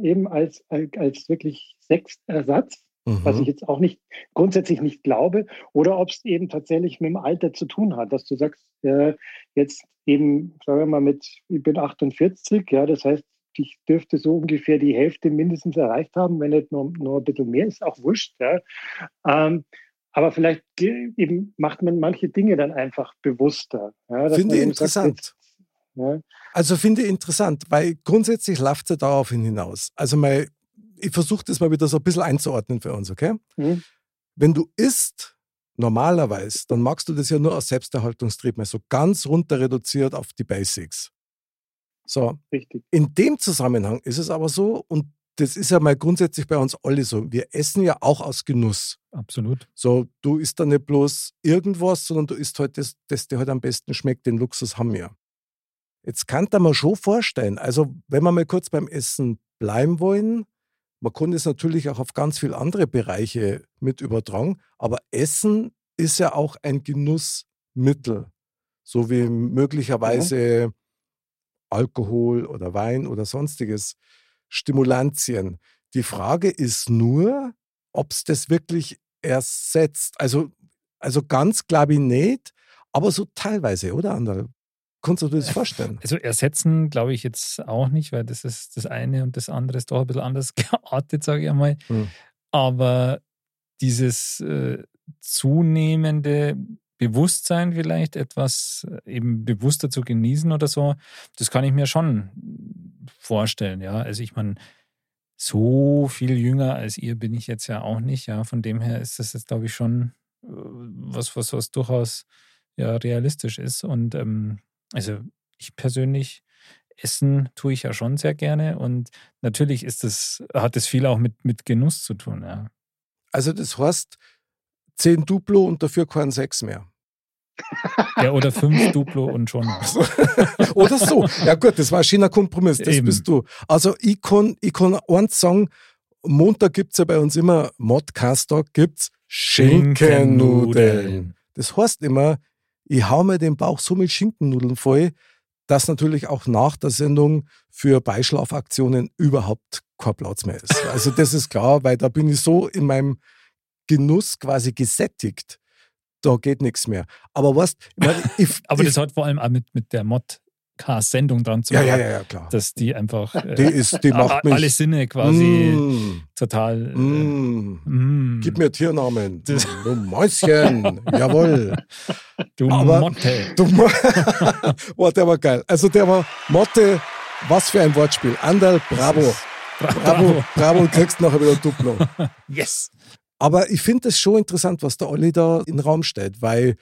eben als, als wirklich Sexersatz mhm. was ich jetzt auch nicht grundsätzlich nicht glaube, oder ob es eben tatsächlich mit dem Alter zu tun hat, dass du sagst, äh, jetzt eben, sagen wir mal, mit, ich bin 48, ja, das heißt, ich dürfte so ungefähr die Hälfte mindestens erreicht haben, wenn nicht nur, nur ein bisschen mehr, ist auch wurscht. Ja. Ähm, aber vielleicht eben macht man manche Dinge dann einfach bewusster. Ja, finde interessant. Sagt, ja. Also finde interessant, weil grundsätzlich läuft es ja darauf hinaus. Also mal ich versuche das mal wieder so ein bisschen einzuordnen für uns, okay? Mhm. Wenn du isst, normalerweise, dann magst du das ja nur aus Selbsterhaltungstrieb, so ganz runter reduziert auf die Basics. So. Richtig. In dem Zusammenhang ist es aber so, und das ist ja mal grundsätzlich bei uns alle so, wir essen ja auch aus Genuss. Absolut. So, du isst da nicht bloß irgendwas, sondern du isst halt das, das dir halt am besten schmeckt. Den Luxus haben wir. Jetzt kann man schon vorstellen, also wenn wir mal kurz beim Essen bleiben wollen, man kann es natürlich auch auf ganz viele andere Bereiche mit übertragen, aber Essen ist ja auch ein Genussmittel, so wie möglicherweise ja. Alkohol oder Wein oder sonstiges Stimulantien. Die Frage ist nur, ob es das wirklich ersetzt. Also, also ganz glaube ich nicht, aber so teilweise, oder Anderl? Kannst du dir das vorstellen? Also ersetzen glaube ich jetzt auch nicht, weil das ist das eine und das andere ist doch ein bisschen anders geartet, sage ich einmal. Hm. Aber dieses äh, zunehmende Bewusstsein vielleicht, etwas äh, eben bewusster zu genießen oder so, das kann ich mir schon vorstellen, ja. Also ich meine, so viel jünger als ihr bin ich jetzt ja auch nicht, ja. Von dem her ist das jetzt, glaube ich, schon äh, was, was, was durchaus ja realistisch ist. Und ähm, also ich persönlich essen tue ich ja schon sehr gerne und natürlich ist das, hat es viel auch mit, mit Genuss zu tun, ja. Also das heißt, zehn Duplo und dafür kein Sex mehr. Ja, oder fünf Duplo und schon. oder so. Ja gut, das war ein schöner Kompromiss, das Eben. bist du. Also ich kann, ich kann eins sagen, Montag gibt es ja bei uns immer, Modcast-Tag gibt es Schinkennudeln. Das heißt immer, ich hau mir den Bauch so mit Schinkennudeln voll, dass natürlich auch nach der Sendung für Beischlafaktionen überhaupt kein Platz mehr ist. Also das ist klar, weil da bin ich so in meinem Genuss quasi gesättigt. Da geht nichts mehr. Aber was? Ich, Aber ich, das hat vor allem auch mit, mit der Mod Sendung dran zu ja, ja, ja, ja, klar. dass die einfach die ist, die macht mich, alle Sinne quasi mm, total. Mm, äh, mm. Gib mir Tiernamen. Das, du Mäuschen, jawohl. Du Aber, Motte. Du, Boah, der war geil. Also der war Motte, was für ein Wortspiel. Andal, bravo. Bravo, bravo, bravo und kriegst nachher wieder Duplo. yes. Aber ich finde es schon interessant, was der Olli da in den Raum stellt, weil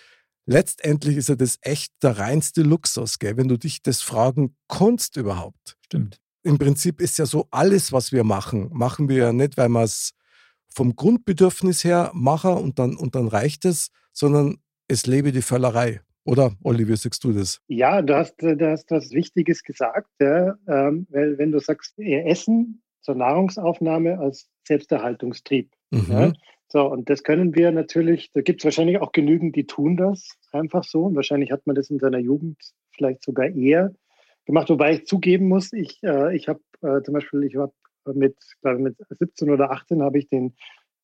letztendlich ist ja das echt der reinste Luxus, gell? wenn du dich das fragen kannst überhaupt. Stimmt. Im Prinzip ist ja so, alles, was wir machen, machen wir ja nicht, weil wir es vom Grundbedürfnis her machen und dann, und dann reicht es, sondern es lebe die Völlerei. Oder, Olli, wie sagst du das? Ja, du hast, du hast was Wichtiges gesagt, ja? ähm, weil wenn du sagst, Essen zur Nahrungsaufnahme als Selbsterhaltungstrieb. Mhm. Ja? So, und das können wir natürlich, da gibt es wahrscheinlich auch genügend, die tun das einfach so. Und wahrscheinlich hat man das in seiner Jugend vielleicht sogar eher gemacht, wobei ich zugeben muss, ich, äh, ich habe äh, zum Beispiel, ich habe mit, glaube mit 17 oder 18 habe ich den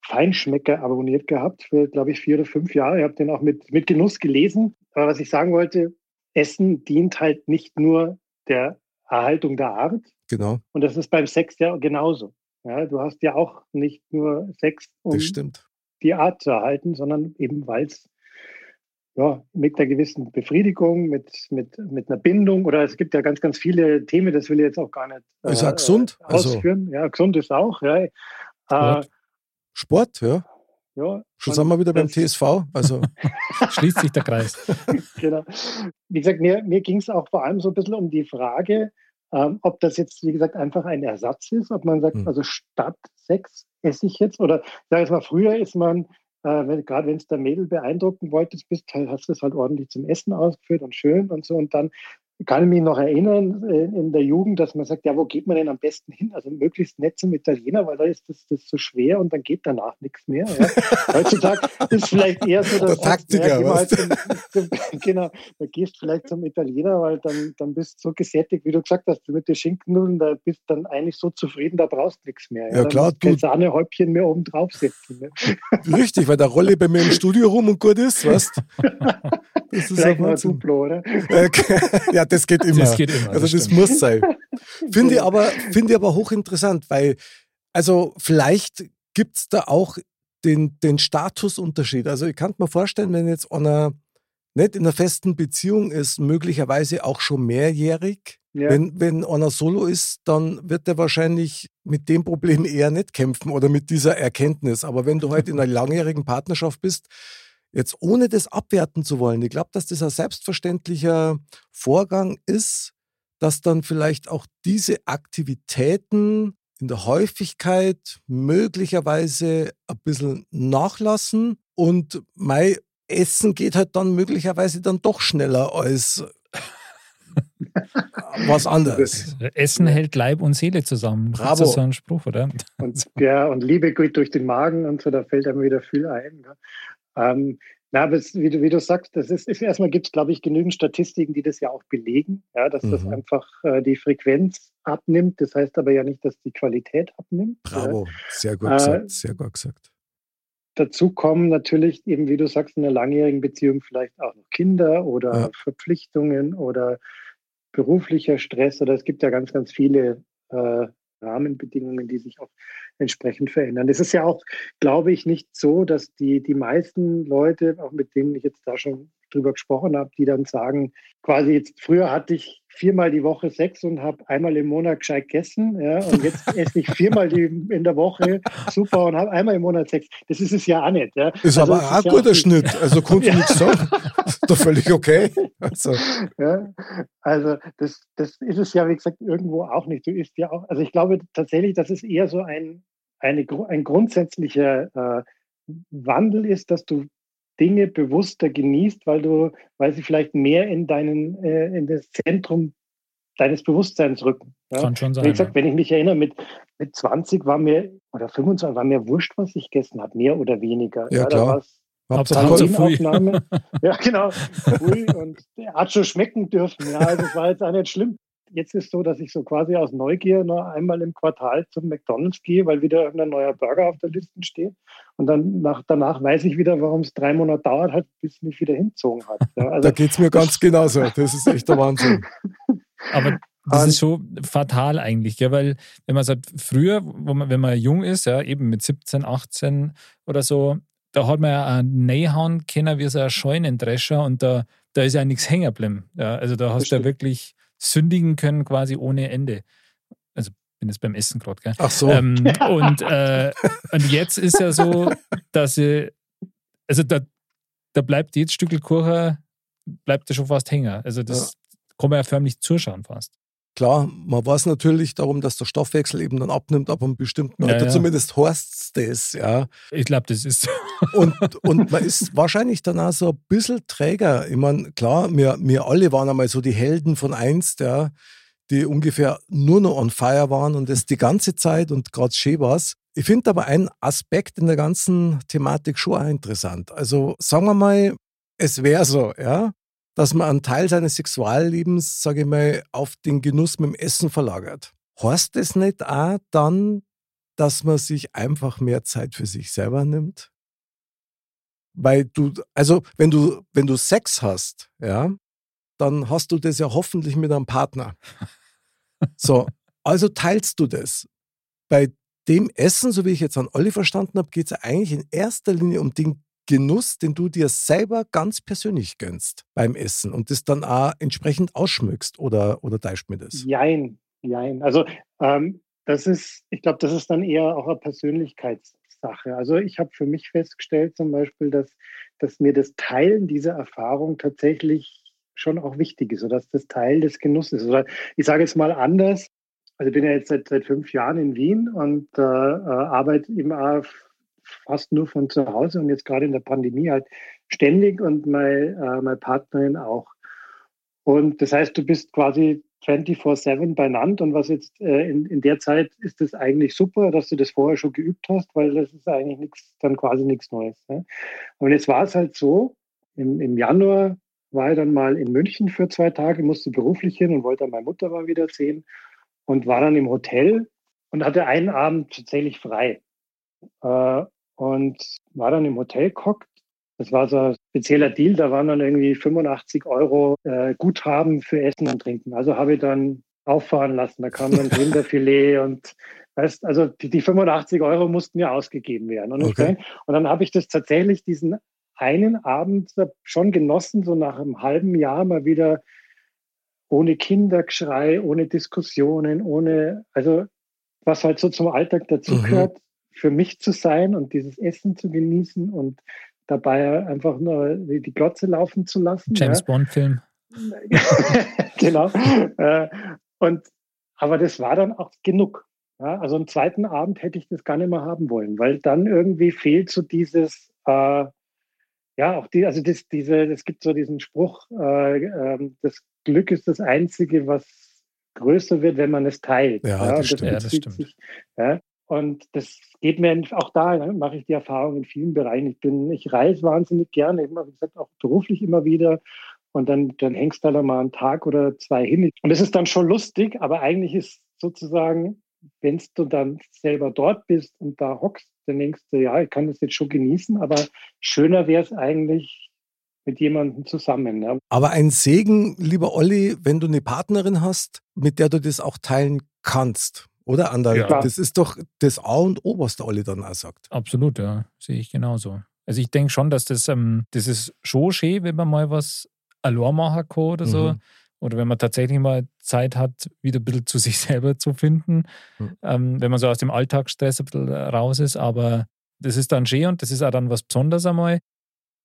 Feinschmecker abonniert gehabt für, glaube ich, vier oder fünf Jahre. Ich habe den auch mit, mit Genuss gelesen. Aber was ich sagen wollte, Essen dient halt nicht nur der Erhaltung der Art. Genau. Und das ist beim Sex ja genauso. Ja, du hast ja auch nicht nur Sex, um Das stimmt. die Art zu erhalten, sondern eben weil es ja, mit einer gewissen Befriedigung, mit, mit, mit einer Bindung oder es gibt ja ganz, ganz viele Themen, das will ich jetzt auch gar nicht Ist auch gesund, äh, also- ausführen. Ja, gesund ist auch. Ja. Äh, Sport. Sport, ja. ja, Schon sind wir wieder beim TSV. Also, Schließt sich der Kreis. genau. Wie gesagt, mir, mir ging es auch vor allem so ein bisschen um die Frage, ähm, ob das jetzt, wie gesagt, einfach ein Ersatz ist, ob man sagt, Hm. also statt Sex esse ich jetzt, oder sag ich mal, früher ist man, äh, wenn, gerade wenn es der Mädel beeindrucken wolltest, bist, hast du es halt ordentlich zum Essen ausgeführt und schön und so. Und dann kann ich mich noch erinnern äh, in der Jugend, dass man sagt, ja, wo geht man denn am besten hin? Also möglichst nett zum Italiener, weil da ist das, das so schwer und dann geht danach nichts mehr. Ja. Heutzutage ist vielleicht eher so, dass Der Taktiker, ja, weißt zum, zum, genau, da gehst du vielleicht zum Italiener, weil dann, dann bist du so gesättigt, wie du gesagt hast, du mit den Schinkennudeln, da bist dann eigentlich so zufrieden, da brauchst du nichts mehr. Ja, da klar, du- Sahnehäubchen mehr oben draufsetzen. Ne? richtig, weil da rolle ich bei mir im Studio rum und gut ist, weißt Das ist Vielleicht mal ein. Duplo, oder? Äh, ja, das geht immer. Das geht immer. Also das stimmt. muss sein. Finde ich aber, finde ich aber hochinteressant, weil, also vielleicht gibt es da auch den, den Statusunterschied. Also ich kann mir vorstellen, wenn jetzt einer nicht in einer festen Beziehung ist, möglicherweise auch schon mehrjährig, Ja. wenn, wenn einer solo ist, dann wird er wahrscheinlich mit dem Problem eher nicht kämpfen oder mit dieser Erkenntnis. Aber wenn du halt in einer langjährigen Partnerschaft bist, jetzt ohne das abwerten zu wollen, ich glaube, dass das ein selbstverständlicher Vorgang ist, dass dann vielleicht auch diese Aktivitäten in der Häufigkeit möglicherweise ein bisschen nachlassen und mein Essen geht halt dann möglicherweise dann doch schneller als was anderes. Essen hält Leib und Seele zusammen. Das Bravo. ist so ein Spruch, oder? Und, ja, und Liebe geht durch den Magen und so, da fällt einem wieder viel ein. Ähm, na, wie, du, wie du sagst, das ist, ist erstmal gibt es, glaube ich, genügend Statistiken, die das ja auch belegen, ja, dass das Mhm. einfach äh, die Frequenz abnimmt. Das heißt aber ja nicht, dass die Qualität abnimmt. Ja. Bravo, sehr gut Äh, gesagt, sehr gut gesagt. Dazu kommen natürlich eben, wie du sagst, in einer langjährigen Beziehung vielleicht auch noch Kinder oder Ja. Verpflichtungen oder beruflicher Stress oder es gibt ja ganz, ganz viele äh, Rahmenbedingungen, die sich auch entsprechend verändern. Es ist ja auch, glaube ich, nicht so, dass die, die meisten Leute, auch mit denen ich jetzt da schon drüber gesprochen habe, die dann sagen, quasi jetzt früher hatte ich viermal die Woche Sex und habe einmal im Monat gescheit gegessen, ja, und jetzt esse ich viermal die, in der Woche super und habe einmal im Monat Sex. Das ist es ja auch nicht. Ja. Ist Also aber auch ein ja guter nicht- Schnitt. Also ich Ja. nichts sagen. Ist doch völlig okay. Also, Ja, also das, das ist es ja, wie gesagt, irgendwo auch nicht. Du isst ja auch, also ich glaube tatsächlich, dass es eher so ein, eine, ein grundsätzlicher äh, Wandel ist, dass du Dinge bewusster genießt, weil du, weil sie vielleicht mehr in deinen, äh, in das Zentrum deines Bewusstseins rücken. Ja? Kann schon Wie sein. gesagt, wenn ich mich erinnere, mit, mit 20 war mir, oder 25 war mir wurscht, was ich gegessen habe, mehr oder weniger. Ja, da klar. Kalorienaufnahme. ja, genau. Pfui. Und der hat schon schmecken dürfen. Ja, also es war jetzt auch nicht schlimm. Jetzt ist so, dass ich so quasi aus Neugier noch einmal im Quartal zum McDonalds gehe, weil wieder irgendein neuer Burger auf der Liste steht. Und dann nach, danach weiß ich wieder, warum es drei Monate dauert hat, bis es mich wieder hinzogen hat. Ja, also da geht es mir ganz genauso. Das ist echt der Wahnsinn. Aber das ist schon fatal eigentlich, gell? weil wenn man sagt, früher, wo man, wenn man jung ist, ja, eben mit 17, 18 oder so, da hat man ja einen Neihauen kennen wie so ein Scheunendrescher und da, da ist ja nichts hängen geblieben. Ja, also da hast du ja wirklich sündigen können quasi ohne Ende. Also bin jetzt beim Essen gerade, gell? Ach so. Ähm, und, äh, und jetzt ist ja so, dass sie, also da, da bleibt jedes Stück Kuchen, bleibt da schon fast hängen. Also das kann man ja förmlich zuschauen fast. Klar, man weiß natürlich darum, dass der Stoffwechsel eben dann abnimmt, ab einem bestimmten Ja, Alter. ja. Zumindest heißt das, ja. Ich glaube, das ist so. Und, und man ist wahrscheinlich dann auch so ein bisschen träger. Ich meine, klar, wir, wir alle waren einmal so die Helden von einst, ja, die ungefähr nur noch on fire waren und das die ganze Zeit und gerade schön war's. Ich finde aber einen Aspekt in der ganzen Thematik schon auch interessant. Also sagen wir mal, es wäre so, ja, dass man einen Teil seines Sexuallebens, sage ich mal, auf den Genuss mit dem Essen verlagert. Heißt das nicht auch dann, dass man sich einfach mehr Zeit für sich selber nimmt? Weil du, also wenn du, wenn du Sex hast, ja, dann hast du das ja hoffentlich mit einem Partner. So, also teilst du das. Bei dem Essen, so wie ich jetzt an Olli verstanden habe, geht es eigentlich in erster Linie um den Genuss, den du dir selber ganz persönlich gönnst beim Essen und das dann auch entsprechend ausschmückst oder, oder teilst mir das? Jein, jein. Also ähm, das ist, ich glaube, das ist dann eher auch eine Persönlichkeitssache. Also ich habe für mich festgestellt zum Beispiel, dass, dass mir das Teilen dieser Erfahrung tatsächlich schon auch wichtig ist oder dass das Teil des Genusses ist. Oder ich sage jetzt mal anders, also ich bin ja jetzt seit, seit fünf Jahren in Wien und äh, äh, arbeite eben auch fast nur von zu Hause und jetzt gerade in der Pandemie halt ständig und meine, äh, meine Partnerin auch. Und das heißt, du bist quasi 24-7 beieinander und was jetzt äh, in, in der Zeit ist es eigentlich super, dass du das vorher schon geübt hast, weil das ist eigentlich nichts, dann quasi nichts Neues. Ne? Und jetzt war es halt so, im, im Januar war ich dann mal in München für zwei Tage, musste beruflich hin und wollte dann meine Mutter mal wieder sehen und war dann im Hotel und hatte einen Abend tatsächlich frei. Äh, und war dann im Hotel gehockt. Das war so ein spezieller Deal, da waren dann irgendwie 85 Euro äh, Guthaben für Essen und Trinken. Also habe ich dann auffahren lassen. Da kam dann Rinderfilet und weißt, also die, die 85 Euro mussten ja ausgegeben werden. Und, okay. und dann habe ich das tatsächlich diesen einen Abend schon genossen, so nach einem halben Jahr mal wieder ohne Kindergeschrei, ohne Diskussionen, ohne, also was halt so zum Alltag dazugehört, mhm. Für mich zu sein und dieses Essen zu genießen und dabei einfach nur die Glotze laufen zu lassen. James ja. Bond-Film. genau. Äh, und, aber das war dann auch genug. Ja, also am zweiten Abend hätte ich das gar nicht mehr haben wollen, weil dann irgendwie fehlt so dieses, äh, ja, auch die, also das, diese, es gibt so diesen Spruch, äh, äh, das Glück ist das Einzige, was größer wird, wenn man es teilt. Ja, ja das, stimmt. Ja, das stimmt. Sich, ja, und das geht mir auch da, ne, mache ich die Erfahrung in vielen Bereichen. Ich bin, ich reise wahnsinnig gerne, immer, wie gesagt, auch beruflich immer wieder. Und dann, dann hängst du da mal einen Tag oder zwei hin. Und es ist dann schon lustig, aber eigentlich ist sozusagen, wenn du dann selber dort bist und da hockst, dann denkst du, ja, ich kann das jetzt schon genießen, aber schöner wäre es eigentlich mit jemandem zusammen. Ja. Aber ein Segen, lieber Olli, wenn du eine Partnerin hast, mit der du das auch teilen kannst. Oder Ander? Ja. Das ist doch das A und O, was der Olli dann auch sagt. Absolut, ja. Sehe ich genauso. Also ich denke schon, dass das, ähm, das ist schon schön, wenn man mal was allein machen kann oder so. Mhm. Oder wenn man tatsächlich mal Zeit hat, wieder ein bisschen zu sich selber zu finden, mhm. ähm, wenn man so aus dem Alltagsstress ein bisschen raus ist. Aber das ist dann schön und das ist auch dann was Besonderes einmal.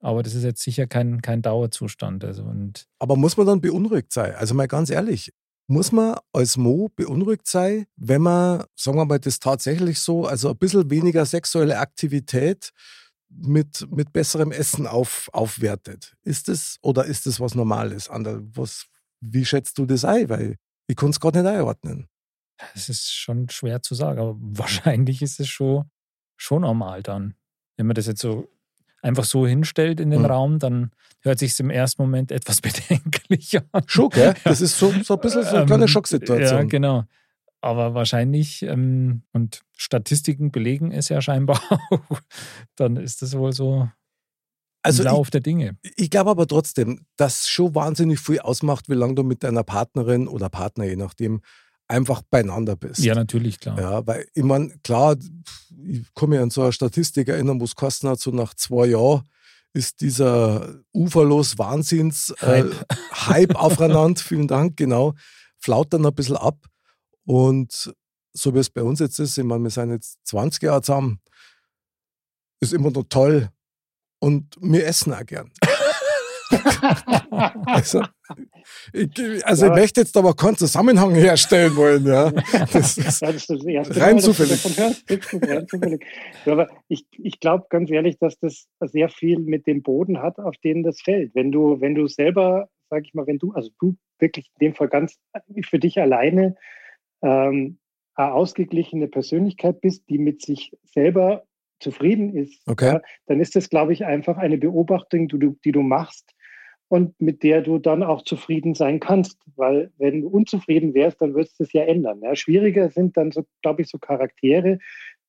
Aber das ist jetzt sicher kein, kein Dauerzustand. Also und Aber muss man dann beunruhigt sein? Also mal ganz ehrlich, muss man als Mo beunruhigt sein, wenn man, sagen wir mal, das tatsächlich so, also ein bisschen weniger sexuelle Aktivität mit, mit besserem Essen auf, aufwertet? Ist das oder ist das was Normales? Was, wie schätzt du das ein? Weil ich kann es gerade nicht einordnen. Es ist schon schwer zu sagen, aber wahrscheinlich ist es schon, schon normal dann. Wenn man das jetzt so einfach so hinstellt in den mhm. Raum, dann hört sich im ersten Moment etwas bedenklich an. Schock, ja? Das ist so, so ein bisschen so eine kleine ähm, Schocksituation. Ja, genau. Aber wahrscheinlich, ähm, und Statistiken belegen es ja scheinbar auch, dann ist das wohl so also Lauf ich, der Dinge. Ich glaube aber trotzdem, dass schon wahnsinnig viel ausmacht, wie lange du mit deiner Partnerin oder Partner, je nachdem, einfach beieinander bist. Ja, natürlich, klar. Ja, weil ich meine, klar, ich kann mich an so eine Statistik erinnern, wo es kosten hat, so nach zwei Jahren ist dieser uferlos Wahnsinns-Hype äh, Hype aufeinander, vielen Dank, genau, flaut dann ein bisschen ab. Und so wie es bei uns jetzt ist, ich meine, wir sind jetzt 20 Jahre zusammen, ist immer noch toll. Und wir essen auch gern. also, ich, also ja. ich möchte jetzt aber keinen Zusammenhang herstellen wollen, ja. Das ist, ja, das ist das rein zufällig. rein zufällig. aber ich, ich glaube ganz ehrlich, dass das sehr viel mit dem Boden hat, auf den das fällt. Wenn du, wenn du selber, sag ich mal, wenn du, also du wirklich in dem Fall ganz für dich alleine ähm, eine ausgeglichene Persönlichkeit bist, die mit sich selber zufrieden ist, okay. ja, dann ist das, glaube ich, einfach eine Beobachtung, die du, die du machst und mit der du dann auch zufrieden sein kannst. Weil wenn du unzufrieden wärst, dann würdest du es ja ändern. Ja. Schwieriger sind dann so, glaube ich, so Charaktere,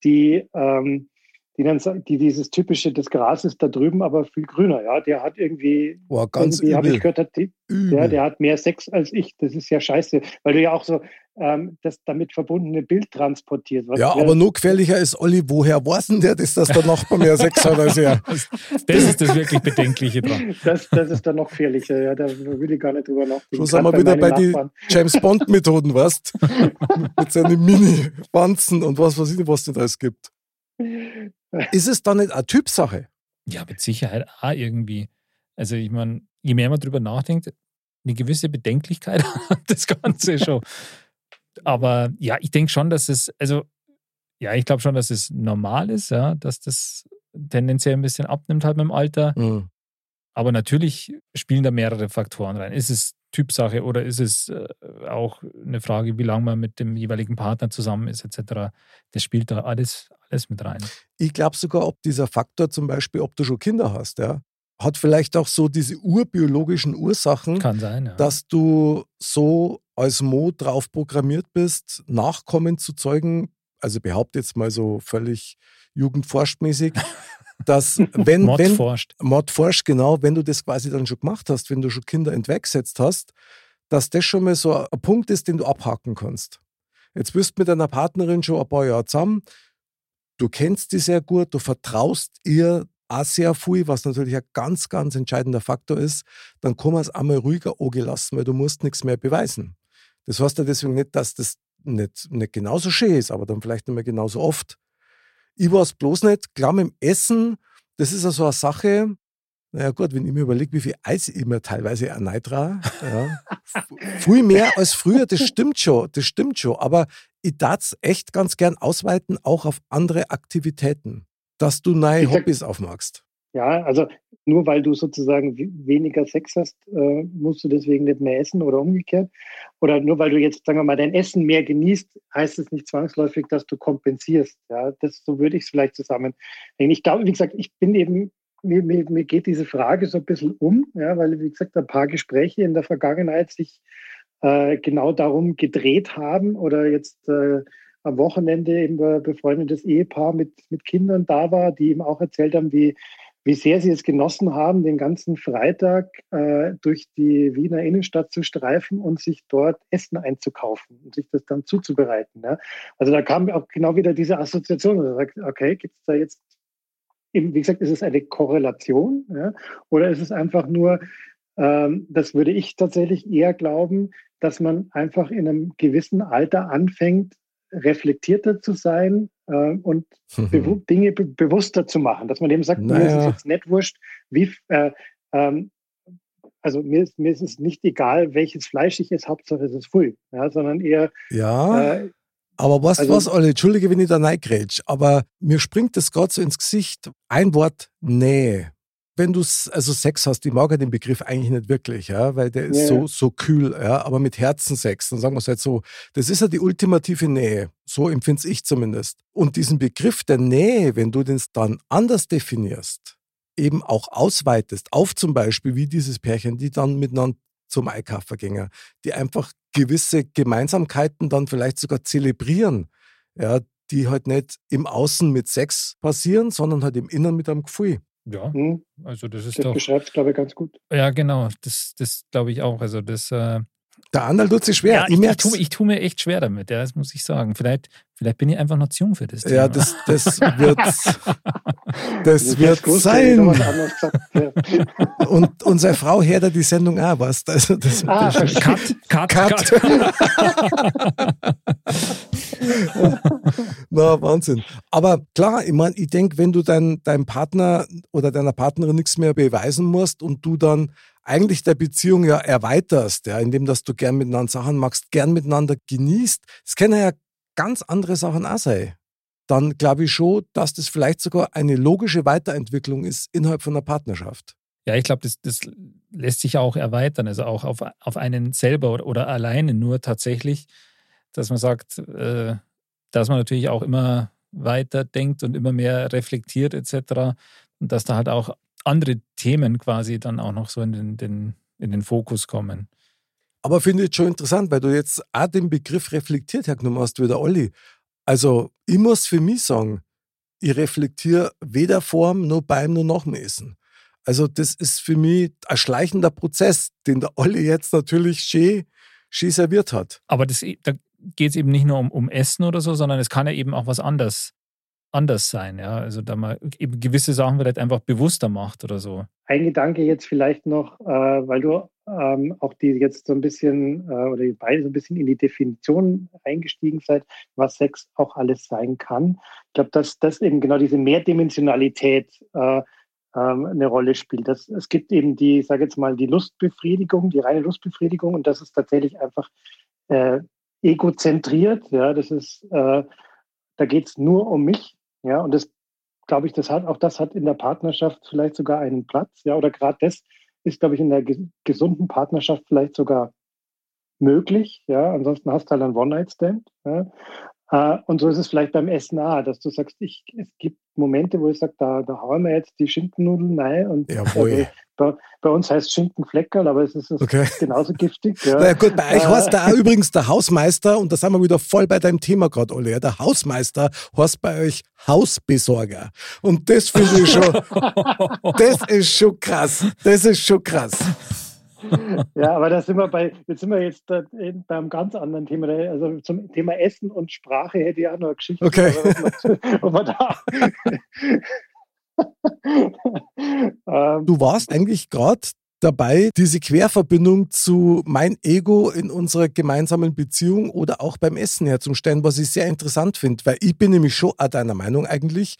die, ähm, die dann die dieses typische, das Gras ist da drüben, aber viel grüner. Ja, der hat irgendwie, Boah, ganz irgendwie habe ich gehört, hat die, der, der hat mehr Sex als ich. Das ist ja scheiße, weil du ja auch so ähm, das damit verbundene Bild transportiert. was Ja, aber noch gefährlicher ist, Olli, woher weiß denn der, das, dass der Nachbar mehr Sex hat als er? Das, das ist das wirklich Bedenkliche dran. Das, das ist dann noch gefährlicher, ja, da will ich gar nicht drüber nachdenken. Schon sind wir wieder bei den Nachbarn. James Bond-Methoden, weißt Mit seinen Mini-Wanzen und was weiß ich, was es da alles gibt. Ist es dann nicht eine Typsache? Ja, mit Sicherheit auch irgendwie. Also ich meine, je mehr man drüber nachdenkt, eine gewisse Bedenklichkeit hat das Ganze schon. Aber ja, ich denke schon, dass es, also ja, ich glaube schon, dass es normal ist, ja, dass das tendenziell ein bisschen abnimmt halt mit dem Alter. Hm. Aber natürlich spielen da mehrere Faktoren rein. Ist es Typsache oder ist es äh, auch eine Frage, wie lange man mit dem jeweiligen Partner zusammen ist, etc. Das spielt da alles, alles mit rein. Ich glaube sogar, ob dieser Faktor zum Beispiel, ob du schon Kinder hast, ja, hat vielleicht auch so diese urbiologischen Ursachen, sein, ja. dass du so als Mo drauf programmiert bist, Nachkommen zu zeugen. Also behaupte jetzt mal so völlig jugendforschmäßig, dass wenn, Mod wenn, forscht. Mod forscht, genau, wenn du das quasi dann schon gemacht hast, wenn du schon Kinder entweggesetzt hast, dass das schon mal so ein Punkt ist, den du abhaken kannst. Jetzt bist du mit deiner Partnerin schon ein paar Jahre zusammen, du kennst die sehr gut, du vertraust ihr auch sehr viel, was natürlich ein ganz, ganz entscheidender Faktor ist, dann kann man es einmal ruhiger angelassen, weil du musst nichts mehr beweisen. Das heißt ja deswegen nicht, dass das nicht, nicht genauso schön ist, aber dann vielleicht nicht mehr genauso oft. Ich weiß bloß nicht, klar mit dem Essen, das ist ja so eine Sache, naja gut, wenn ich mir überlege, wie viel Eis ich mir teilweise erneut ja, viel mehr als früher, das stimmt schon, das stimmt schon, aber ich darf es echt ganz gern ausweiten, auch auf andere Aktivitäten, dass du neue Ich sag- Hobbys aufmachst. Ja, also nur weil du sozusagen we- weniger Sex hast, äh, musst du deswegen nicht mehr essen oder umgekehrt. Oder nur weil du jetzt, sagen wir mal, dein Essen mehr genießt, heißt es nicht zwangsläufig, dass du kompensierst. Ja, das, so würde ich es vielleicht zusammen. Ich glaube, wie gesagt, ich bin eben, mir, mir, mir geht diese Frage so ein bisschen um, ja, weil, wie gesagt, ein paar Gespräche in der Vergangenheit sich äh, genau darum gedreht haben oder jetzt äh, am Wochenende eben ein befreundetes Ehepaar mit, mit Kindern da war, die ihm auch erzählt haben, wie, wie sehr sie es genossen haben, den ganzen Freitag äh, durch die Wiener Innenstadt zu streifen und sich dort Essen einzukaufen und sich das dann zuzubereiten. Ja. Also da kam auch genau wieder diese Assoziation. Okay, gibt es da jetzt, wie gesagt, ist es eine Korrelation ja, oder ist es einfach nur, ähm, das würde ich tatsächlich eher glauben, dass man einfach in einem gewissen Alter anfängt, reflektierter zu sein äh, und bewu Dinge be bewusster zu machen, dass man eben sagt, mir ist es Naja. jetzt nicht wurscht, wie, äh, ähm, also mir ist, mir ist es nicht egal, welches Fleisch ich esse, Hauptsache es ist voll, ja, sondern eher, Ja, äh, aber was, also- was, Olli, entschuldige, wenn ich da reingrätsch, aber mir springt das gerade so ins Gesicht. Ein Wort, Nähe. Wenn du also Sex hast, ich mag ja den Begriff eigentlich nicht wirklich, ja, weil der ist Ja. so, so kühl, ja, aber mit Herzensex, dann sagen wir es halt so, das ist ja die ultimative Nähe. So empfinde ich zumindest. Und diesen Begriff der Nähe, wenn du den dann anders definierst, eben auch ausweitest, auf zum Beispiel wie dieses Pärchen, die dann miteinander zum Einkaufen gingen, die einfach gewisse Gemeinsamkeiten dann vielleicht sogar zelebrieren, ja, die halt nicht im Außen mit Sex passieren, sondern halt im Inneren mit einem Gefühl. Ja, hm, also das ist das doch. beschreibt es, glaube ich, ganz gut. Ja, genau. Das, das glaube ich auch. Also das. Äh, Der andere tut sich schwer. ja, ich ich, tue, ich tue mir echt schwer damit. Ja, das muss ich sagen. Vielleicht, vielleicht bin ich einfach noch zu jung für das. ja, Thema. das, das wird, das hätte wird was sein. Ja. Und unsere Frau hört ja die Sendung auch, was? Also das, Ah, das, Cut, cut, Cut. cut. Na, Wahnsinn. Aber klar, ich meine, ich denke, wenn du dein, deinem Partner oder deiner Partnerin nichts mehr beweisen musst und du dann eigentlich der Beziehung ja erweiterst, ja, indem dass du gern miteinander Sachen machst, gern miteinander genießt, es können ja ganz andere Sachen auch sein. Dann glaube ich schon, dass das vielleicht sogar eine logische Weiterentwicklung ist innerhalb von einer Partnerschaft. Ja, ich glaube, das, das lässt sich auch erweitern, also auch auf, auf einen selber oder, oder alleine nur tatsächlich, dass man sagt, äh, dass man natürlich auch immer weiter denkt und immer mehr reflektiert etc. Und dass da halt auch andere Themen quasi dann auch noch so in den, den, in den Fokus kommen. Aber finde ich schon interessant, weil du jetzt auch den Begriff reflektiert hergenommen hast, wie der Olli. Also ich muss für mich sagen, ich reflektiere weder vorm noch beim noch nach dem Essen. Also das ist für mich ein schleichender Prozess, den der Olli jetzt natürlich schön, schön serviert hat. Aber das, da geht es eben nicht nur um, um Essen oder so, sondern es kann ja eben auch was anderes, anders sein. Ja? Also da man eben gewisse Sachen vielleicht einfach bewusster macht oder so. Ein Gedanke jetzt vielleicht noch, äh, weil du ähm, auch die jetzt so ein bisschen äh, oder ihr beide so ein bisschen in die Definition eingestiegen seid, was Sex auch alles sein kann. Ich glaube, dass das eben genau diese Mehrdimensionalität äh, ähm, eine Rolle spielt. Das, es gibt eben die, ich sage jetzt mal, die Lustbefriedigung, die reine Lustbefriedigung und das ist tatsächlich einfach äh, egozentriert. Ja, das ist, äh, da geht es nur um mich. Ja, und das glaube ich, das hat auch das hat in der Partnerschaft vielleicht sogar einen Platz. Ja, oder gerade das ist, glaube ich, in der gesunden Partnerschaft vielleicht sogar möglich. Ja, ansonsten hast du halt einen One-Night-Stand. Ja. Äh, und so ist es vielleicht beim Essen auch, dass du sagst, ich, es gibt Momente, wo ich sage, da, da hauen wir jetzt die Schinkennudeln rein und Jawohl. Bei, bei, uns heißt Schinkenfleckerl, aber es ist, okay. genauso giftig. Ja. Na gut, bei euch heißt da auch übrigens der Hausmeister, und da sind wir wieder voll bei deinem Thema gerade, Olli. Der Hausmeister heißt bei euch Hausbesorger. Und das finde ich schon, das ist schon krass. Das ist schon krass. ja, aber da sind wir bei, jetzt sind wir jetzt beim ganz anderen Thema. Also zum Thema Essen und Sprache hätte ich auch noch eine Geschichte. Okay. Aber, da, ähm, du warst eigentlich gerade dabei, diese Querverbindung zu mein Ego in unserer gemeinsamen Beziehung oder auch beim Essen herzustellen, was ich sehr interessant finde, weil ich bin nämlich schon auch deiner Meinung eigentlich,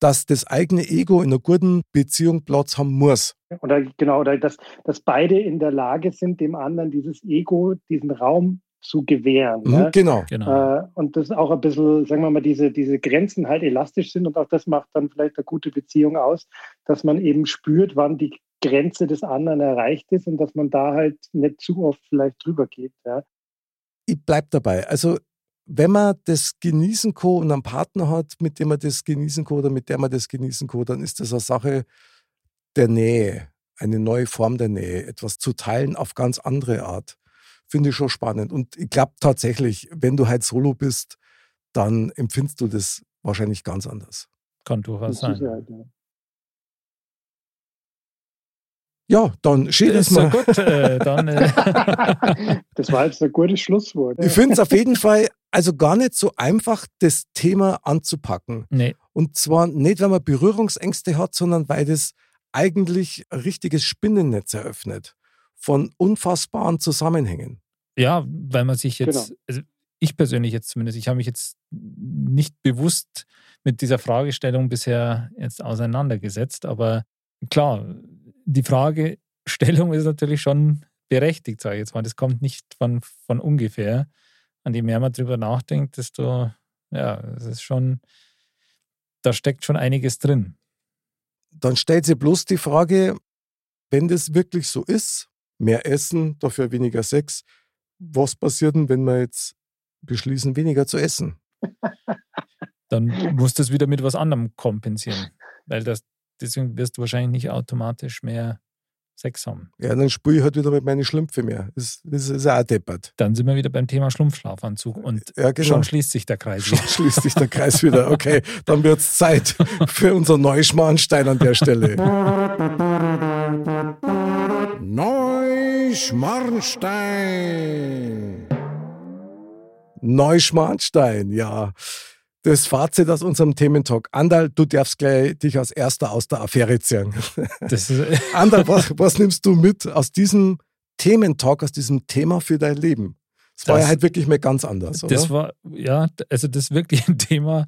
dass das eigene Ego in einer guten Beziehung Platz haben muss. Oder genau, oder dass, dass beide in der Lage sind, dem anderen dieses Ego, diesen Raum zu gewähren. Mhm, ne? Genau. genau. Äh, und das auch ein bisschen, sagen wir mal, diese, diese Grenzen halt elastisch sind und auch das macht dann vielleicht eine gute Beziehung aus, dass man eben spürt, wann die Grenze des anderen erreicht ist und dass man da halt nicht zu oft vielleicht drüber geht. Ja. Ich bleib dabei. Also wenn man das genießen kann und einen Partner hat, mit dem man das genießen kann oder mit der man das genießen kann, dann ist das eine Sache der Nähe, eine neue Form der Nähe, etwas zu teilen auf ganz andere Art finde ich schon spannend. Und ich glaube tatsächlich, wenn du halt solo bist, dann empfindest du das wahrscheinlich ganz anders. Kann durchaus sein. Sicherheit, ja. Ja, dann steht es mal. Gut, äh, dann, äh. das war jetzt ein gutes Schlusswort. Ich finde es auf jeden Fall also gar nicht so einfach, das Thema anzupacken. Nee. Und zwar nicht, weil man Berührungsängste hat, sondern weil das eigentlich ein richtiges Spinnennetz eröffnet von unfassbaren Zusammenhängen. Ja, weil man sich jetzt, genau. also ich persönlich jetzt zumindest, ich habe mich jetzt nicht bewusst mit dieser Fragestellung bisher jetzt auseinandergesetzt, aber klar, die Fragestellung ist natürlich schon berechtigt, sage ich jetzt mal. Das kommt nicht von, von ungefähr. An je mehr man drüber nachdenkt, desto, ja, es ist schon, da steckt schon einiges drin. Dann stellt sich bloß die Frage, wenn das wirklich so ist, mehr essen, dafür weniger Sex. Was passiert denn, wenn wir jetzt beschließen, weniger zu essen? Dann musst du es wieder mit was anderem kompensieren. Weil das, deswegen wirst du wahrscheinlich nicht automatisch mehr Sex haben. Ja, dann spüre ich halt wieder mit meinen Schlümpfe mehr. Das, das ist auch deppert. Dann sind wir wieder beim Thema Schlumpfschlafanzug und ja, genau. schon schließt sich der Kreis wieder. Schon schließt sich der Kreis wieder. Okay, dann wird es Zeit für unser Neuschmarnstein an der Stelle. Neuschmarnstein. Neuschmarnstein, ja. Das Fazit aus unserem Thementalk. Andal, du darfst gleich dich als Erster aus der Affäre ziehen. Andal, was, was, nimmst du mit aus diesem Thementalk, aus diesem Thema für dein Leben? Das, das war ja halt wirklich mal ganz anders, oder? Das war, ja, also das ist wirklich ein Thema.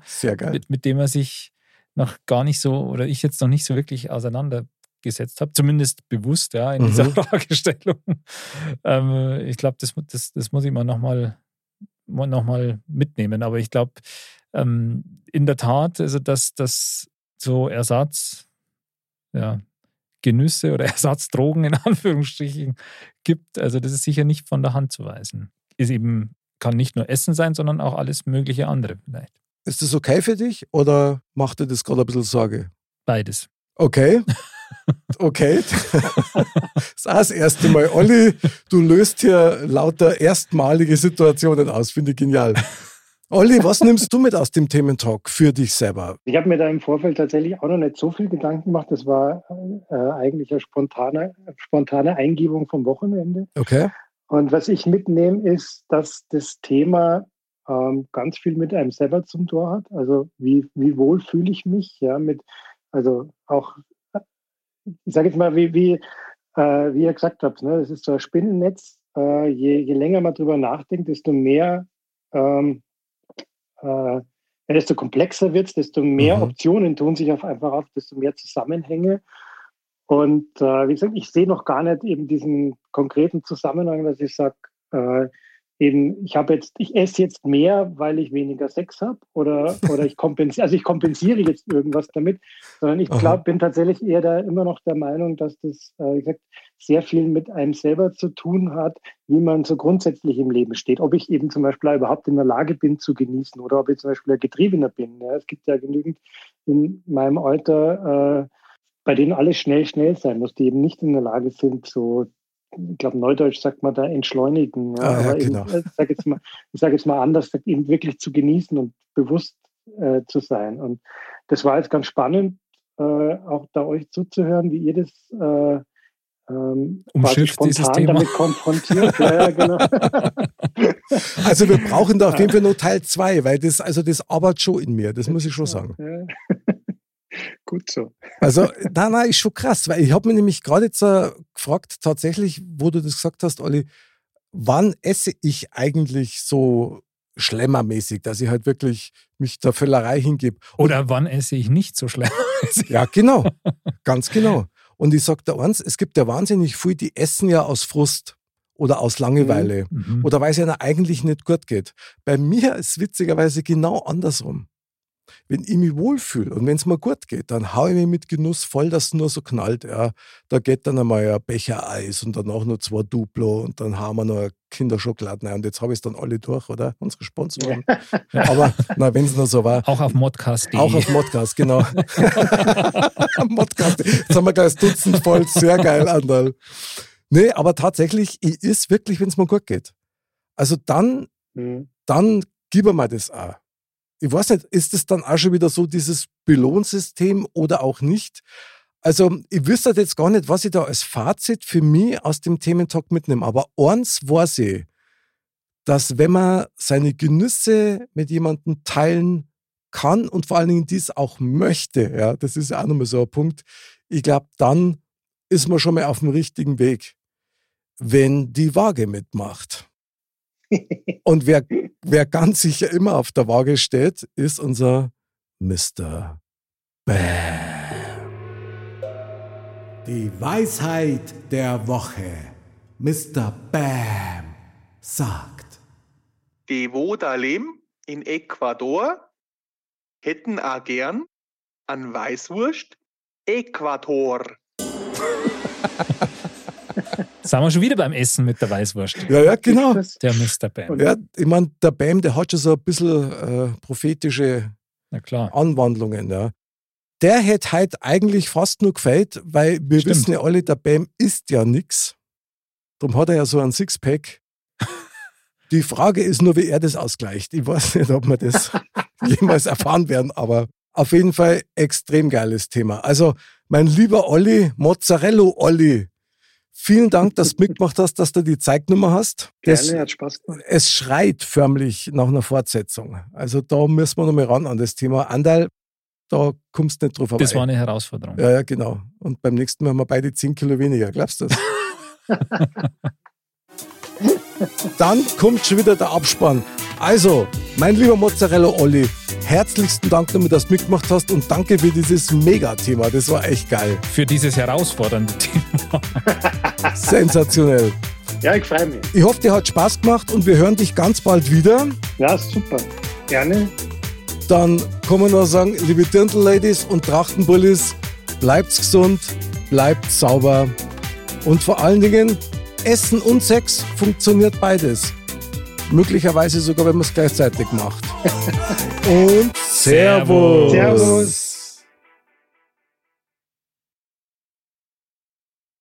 Mit, mit dem man sich noch gar nicht so, oder ich jetzt noch nicht so wirklich auseinandergesetzt habe, zumindest bewusst, ja, in dieser mhm. Fragestellung. Ähm, ich glaube, das, das, das muss ich mal nochmal noch mal mitnehmen. Aber ich glaube, ähm, in der Tat, also dass das so Ersatz, ja, Genüsse oder Ersatzdrogen in Anführungsstrichen gibt. Also das ist sicher nicht von der Hand zu weisen. Ist eben, kann nicht nur Essen sein, sondern auch alles mögliche andere vielleicht. Ist das okay für dich oder macht dir das gerade ein bisschen Sorge? Beides. Okay. Okay. das ist auch das erste Mal. Olli, du löst hier lauter erstmalige Situationen aus. Finde ich genial. Olli, was nimmst du mit aus dem Thementalk für dich selber? Ich habe mir da im Vorfeld tatsächlich auch noch nicht so viel Gedanken gemacht. Das war äh, eigentlich eine spontane, spontane Eingebung vom Wochenende. Okay. Und was ich mitnehme, ist, dass das Thema ähm, ganz viel mit einem selber zum Tor hat. Also wie, wie wohl fühle ich mich, ja, mit, also auch, ich sage jetzt mal, wie, wie, äh, wie ihr gesagt habt, ne, das ist so ein Spinnennetz. Äh, je, je länger man drüber nachdenkt, desto mehr ähm, äh, desto komplexer wird es, desto mehr mhm. Optionen tun sich auf einfach auf, desto mehr Zusammenhänge. Und äh, wie gesagt, ich sehe noch gar nicht eben diesen konkreten Zusammenhang, dass ich sage, äh, eben, ich habe jetzt, ich esse jetzt mehr, weil ich weniger Sex habe oder, oder ich kompensiere, also ich kompensiere jetzt irgendwas damit, sondern ich glaube, bin tatsächlich eher da immer noch der Meinung, dass das, äh, wie gesagt, sehr viel mit einem selber zu tun hat, wie man so grundsätzlich im Leben steht. Ob ich eben zum Beispiel überhaupt in der Lage bin zu genießen oder ob ich zum Beispiel ein Getriebener bin. Ja, es gibt ja genügend in meinem Alter, äh, bei denen alles schnell, schnell sein muss, die eben nicht in der Lage sind, so ich glaube, Neudeutsch sagt man da entschleunigen. Ja, ah, ja, aber genau. eben, ich sage jetzt, mal, sag jetzt mal anders, eben wirklich zu genießen und bewusst äh, zu sein. Und das war jetzt ganz spannend, äh, auch da euch zuzuhören, wie ihr das äh, ähm, spontan damit konfrontiert. ja, ja, genau. Also wir brauchen da auf jeden Fall noch Teil 2, weil das, also das arbeitet schon in mir, das muss ich schon sagen. Gut so. Also, nein, nein, ist schon krass, weil ich habe mir nämlich gerade jetzt uh, gefragt, tatsächlich, wo du das gesagt hast, Olli, wann esse ich eigentlich so schlemmermäßig, dass ich halt wirklich mich der Völlerei hingebe. Oder wann esse ich nicht so schlemmermäßig? Ja, genau. Ganz genau. Und ich sage da eins, es gibt ja wahnsinnig viel, die essen ja aus Frust oder aus Langeweile Mhm. oder weil es ihnen eigentlich nicht gut geht. Bei mir ist es witzigerweise genau andersrum. Wenn ich mich wohlfühle und wenn es mir gut geht, dann haue ich mich mit Genuss voll, dass es nur so knallt. Ja. Da geht dann einmal ein Becher Eis und danach noch zwei Duplo und dann haben wir noch eine Kinderschokolade rein. Und jetzt habe ich es dann alle durch, oder? Unsere Sponsoren. Aber wenn es noch so war. Auch auf modcast.de. Auch auf Modcast, genau. Modcast. Jetzt haben wir gleich das Dutzend voll. Sehr geil, Andal. Nee, aber tatsächlich, ich ist wirklich, wenn es mir gut geht. Also dann, Mhm. dann gib mir das auch. Ich weiß nicht, ist es dann auch schon wieder so dieses Belohnsystem oder auch nicht? Also, ich wüsste halt jetzt gar nicht, was ich da als Fazit für mich aus dem Thementalk mitnehme. Aber eins weiß ich, dass wenn man seine Genüsse mit jemandem teilen kann und vor allen Dingen dies auch möchte, ja, das ist ja auch nochmal so ein Punkt, ich glaube, dann ist man schon mal auf dem richtigen Weg, wenn die Waage mitmacht. Und wer, wer ganz sicher immer auf der Waage steht, ist unser Mr. Bam. Die Weisheit der Woche. Mr. Bam sagt. Die wo da leben in Ecuador hätten auch gern an Weißwurst Äquator. Sind wir schon wieder beim Essen mit der Weißwurst. Ja, ja, genau. Der Mr. Bam. Ja, ich meine, der Bam, der hat schon so ein bisschen äh, prophetische Na klar. Anwandlungen. Ja. Der hätte heute eigentlich fast nur gefällt, weil wir Stimmt. wissen ja alle, der Bam isst ja nichts. Darum hat er ja so ein Sixpack. Die Frage ist nur, wie er das ausgleicht. Ich weiß nicht, ob wir das jemals erfahren werden, aber auf jeden Fall extrem geiles Thema. Also, mein lieber Olli, Mozzarella Olli, vielen Dank, dass du mitgemacht hast, dass du die Zeignummer hast. Das, Gerne, hat Spaß gemacht. es schreit förmlich nach einer Fortsetzung. Also da müssen wir nochmal ran an das Thema. Andal, da kommst du nicht drauf vorbei. Das war eine Herausforderung. ja, ja, genau. Und beim nächsten Mal haben wir beide 10 Kilo weniger. Glaubst du das? Dann kommt schon wieder der Abspann. Also, mein lieber Mozzarella Olli, herzlichsten Dank, damit dass du mitgemacht hast und danke für dieses Mega-Thema. Das war echt geil. Für dieses herausfordernde Thema. Sensationell. Ja, ich freue mich. Ich hoffe, dir hat Spaß gemacht und wir hören dich ganz bald wieder. Ja, super. Gerne. Dann kann man nur sagen, liebe Dirndl-Ladies und Trachtenbullis, bleibt's gesund, bleibt sauber und vor allen Dingen, Essen und Sex funktioniert beides. Möglicherweise sogar, wenn man es gleichzeitig macht. und Servus. Servus.